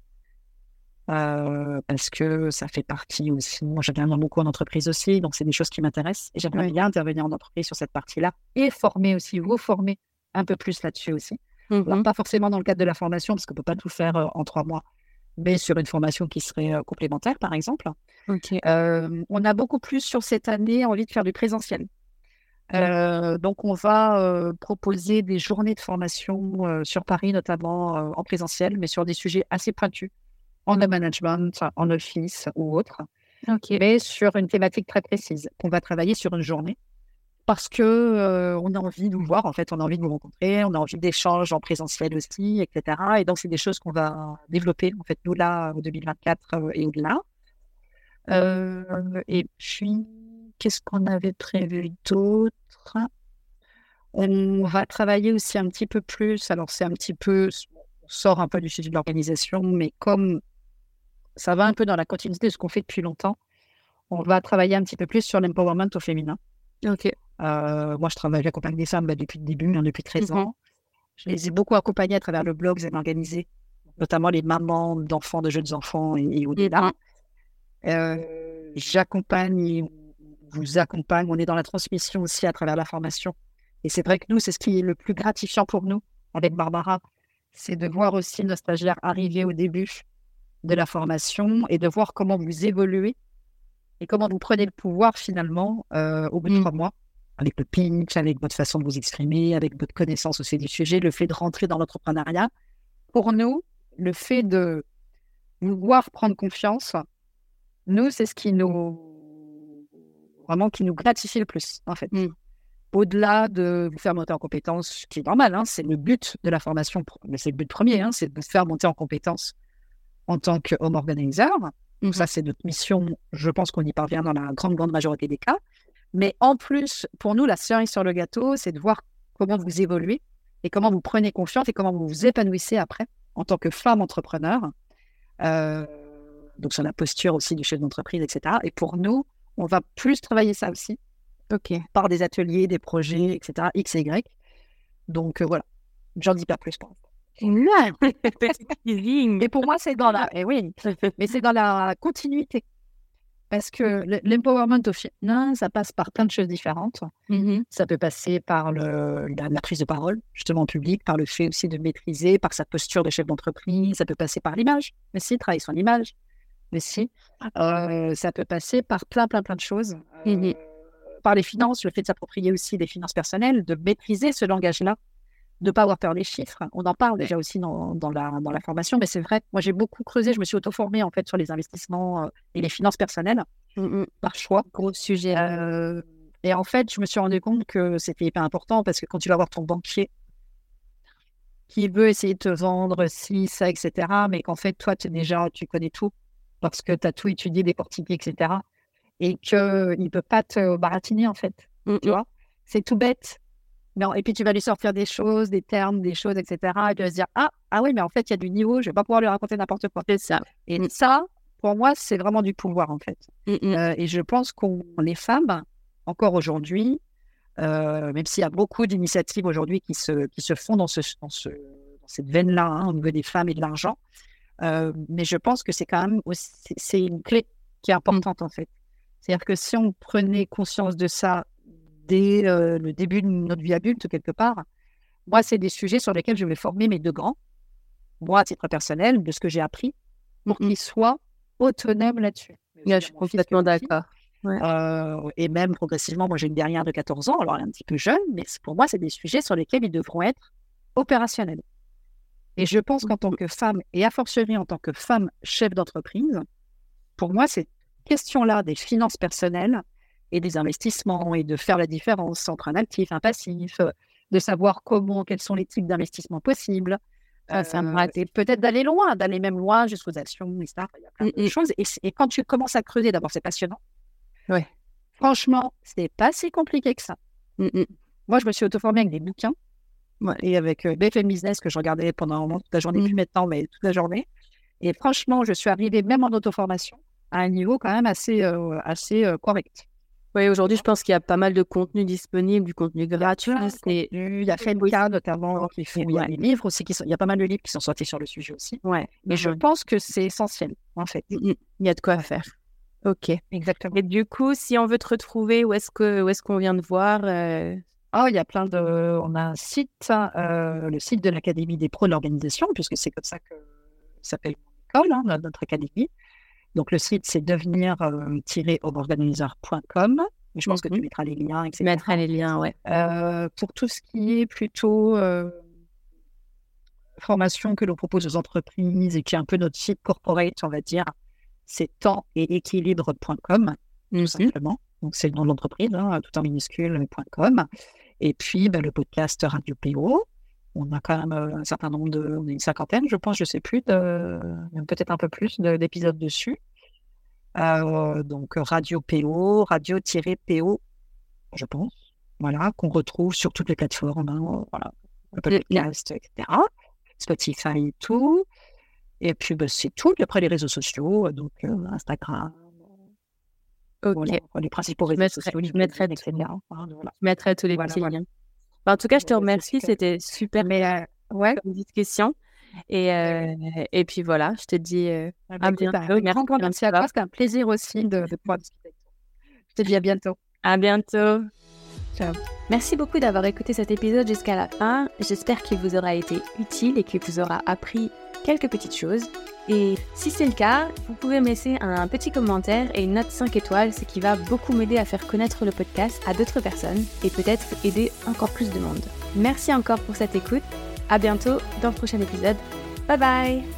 Parce que ça fait partie aussi. Moi, j'interviens beaucoup en entreprise aussi, donc c'est des choses qui m'intéressent. Et j'aimerais bien intervenir en entreprise sur cette partie-là et former aussi, vous former un peu plus là-dessus aussi. Alors, Mhm. pas forcément dans le cadre de la formation, parce qu'on ne peut pas tout faire euh, en trois mois, mais sur une formation qui serait euh, complémentaire, par exemple. Euh, on a beaucoup plus sur cette année envie de faire du présentiel. Euh, donc, on va euh, proposer des journées de formation euh, sur Paris, notamment en présentiel, mais sur des sujets assez pointus, en management, en office ou autre, mais sur une thématique très précise qu'on va travailler sur une journée. Parce que euh, on a envie de vous voir, en fait, on a envie de vous rencontrer, on a envie d'échanges en présentiel aussi, etc. Et donc, c'est des choses qu'on va développer, en fait, nous, là, en 2024 euh, et au-delà. Euh, et puis, qu'est-ce qu'on avait prévu d'autre? On va travailler aussi un petit peu plus. Alors, c'est un petit peu, on sort un peu du sujet de l'organisation, mais comme ça va un peu dans la continuité de ce qu'on fait depuis longtemps, on va travailler un petit peu plus sur l'empowerment au féminin. Ok. Euh, moi, je travaille, j'accompagne des femmes bah, depuis le début, hein, depuis 13 Mhm. ans. Je les ai beaucoup accompagnées à travers le blog Zen Organisé, notamment les mamans d'enfants, de jeunes enfants et, et au-delà. Mhm. Euh, j'accompagne, vous accompagne. On est dans la transmission aussi à travers la formation. Et c'est vrai que nous, c'est ce qui est le plus gratifiant pour nous avec Barbara, c'est de voir aussi nos stagiaires arriver au début de la formation et de voir comment vous évoluez et comment vous prenez le pouvoir finalement euh, au bout de mmh. trois mois avec le pitch, avec votre façon de vous exprimer, avec votre connaissance aussi du sujet, le fait de rentrer dans l'entrepreneuriat. Pour nous, le fait de vous voir prendre confiance, nous, c'est ce qui nous vraiment qui nous gratifie le plus, en fait. Mmh. Au-delà de vous faire monter en compétence, ce qui est normal, hein, c'est le but de la formation, mais c'est le but premier, hein, c'est de vous faire monter en compétence en tant que home organizer. Donc ça, c'est notre mission. Je pense qu'on y parvient dans la grande, grande majorité des cas. Mais en plus, pour nous, la cerise sur le gâteau, c'est de voir comment vous évoluez et comment vous prenez confiance et comment vous vous épanouissez après en tant que femme entrepreneur. Euh, donc sur la posture aussi du chef d'entreprise, etc. Et pour nous, on va plus travailler ça aussi. Ok. Par des ateliers, des projets, etc. X et Y. Donc euh, voilà, j'en dis pas plus pour Et pour moi, c'est dans la, eh oui, mais c'est dans la continuité. Parce que l'empowerment au final, ça passe par plein de choses différentes. Mmh ça peut passer par le, la, prise de parole, justement en public, par le fait aussi de maîtriser, par sa posture de chef d'entreprise. Ça peut passer par l'image, mais si, travailler son image. Mais si, euh, ça peut passer par plein, plein, plein de choses. Mmh euh, par les finances, le fait de s'approprier aussi des finances personnelles, de maîtriser ce langage-là ne pas avoir peur des chiffres. On en parle déjà aussi dans, la, dans la formation, mais c'est vrai. Moi, j'ai beaucoup creusé. Je me suis auto-formée en fait sur les investissements euh, et les finances personnelles mmh par choix. Gros sujet. Euh, et en fait, je me suis rendu compte que c'était hyper important parce que quand tu vas voir ton banquier qui veut essayer de te vendre ci, ça, etc., mais qu'en fait, toi, tu déjà, tu connais tout parce que tu as tout étudié, décortiqué, etc., et qu'il ne peut pas te baratiner, en fait. Mmh tu vois C'est tout bête et puis tu vas lui sortir des choses, des termes, des choses, etc. Et tu vas se dire Ah, ah oui, mais en fait, il y a du niveau, je vais pas pouvoir lui raconter n'importe quoi. C'est ça. Et mm. ça, pour moi, c'est vraiment du pouvoir, en fait. Mm, mm. Euh, et je pense qu'on les femmes, encore aujourd'hui, euh, même s'il y a beaucoup d'initiatives aujourd'hui qui se, qui se font dans, ce, dans, ce, dans cette veine-là, hein, au niveau des femmes et de l'argent, euh, mais je pense que c'est quand même aussi, c'est une clé qui est importante, en fait. C'est-à-dire que si on prenait conscience de ça dès le début de notre vie adulte, quelque part. Moi, c'est des sujets sur lesquels je vais former mes deux grands, moi, à titre personnel, de ce que j'ai appris, pour qu'ils soient autonomes là-dessus. je suis complètement d'accord. et même progressivement, moi j'ai une dernière de 14 ans, alors elle est un petit peu jeune, mais pour moi, c'est des sujets sur lesquels ils devront être opérationnels. Et je pense qu'en tant que femme, et a fortiori en tant que femme chef d'entreprise, pour moi, ces questions-là des finances personnelles, et des investissements et de faire la différence entre un actif, un passif, euh, de savoir comment, quels sont les types d'investissements possibles. Ah, ça euh, peut-être d'aller loin, d'aller même loin jusqu'aux actions, etc. Il y a plein de mmh choses. Et, quand tu commences à creuser, d'abord, c'est passionnant. Ouais. Franchement, c'est pas si compliqué que ça. Mmh Moi, je me suis auto-formée avec des bouquins et avec euh, BFM Business que je regardais pendant un moment, toute la journée, mmh. plus maintenant, mais toute la journée. Et franchement, je suis arrivée, même en auto-formation, à un niveau quand même assez, assez correct. Oui, aujourd'hui, je pense qu'il y a pas mal de contenu disponible, du contenu gratuit. Il y a Fenka notamment, qui fait, il y a des livres aussi, qui sont, il y a pas mal de livres qui sont sortis sur le sujet aussi. Ouais. Mais je pense que c'est essentiel, en fait. Mmh, mmh. Il y a de quoi faire. Ok. Exactement. Et du coup, si on veut te retrouver, où est-ce que, où est-ce qu'on vient de voir euh? Oh, il y a plein de. On a un site, euh, le site de l'Académie des pros de l'organisation, puisque c'est comme ça que s'appelle mon école, hein, notre académie. Donc, le site, c'est devenir-homeorganizer.com. Je pense que tu mmh mettras les liens, etc. Je mettrai les liens, ouais. Euh, pour tout ce qui est plutôt euh, formation que l'on propose aux entreprises et qui est un peu notre site corporate, on va dire, c'est temps et équilibre.com, tout mmh simplement. Donc, c'est le nom de l'entreprise, hein, tout en minuscule.com. Et puis, ben, le podcast Radio PO, on a quand même un certain nombre de, on est une cinquantaine, je pense, je sais plus, peut-être un peu plus d'épisodes dessus. Donc Radio PO, Radio-PO, je pense, voilà, qu'on retrouve sur toutes les plateformes, hein, voilà, Apple Podcast, etc. Spotify et tout. Et puis bah, c'est tout. après les réseaux sociaux, donc Instagram. Ok. les principaux réseaux sociaux, je mettrai, etc. Je mettrai tous les petits liens. Bah, en tout cas, je te remercie. C'était super Mais, euh, ouais. comme discussion. Et, euh, et puis voilà, je te dis euh, Ah bah, à bientôt. Merci, grand merci à toi. C'était un plaisir aussi de, de pouvoir discuter avec toi. Je te dis à bientôt. À bientôt. Ciao. Merci beaucoup d'avoir écouté cet épisode jusqu'à la fin. J'espère qu'il vous aura été utile et qu'il vous aura appris quelques petites choses. Et si c'est le cas, vous pouvez me laisser un petit commentaire et une note 5 étoiles, ce qui va beaucoup m'aider à faire connaître le podcast à d'autres personnes et peut-être aider encore plus de monde. Merci encore pour cette écoute. À bientôt dans le prochain épisode. Bye bye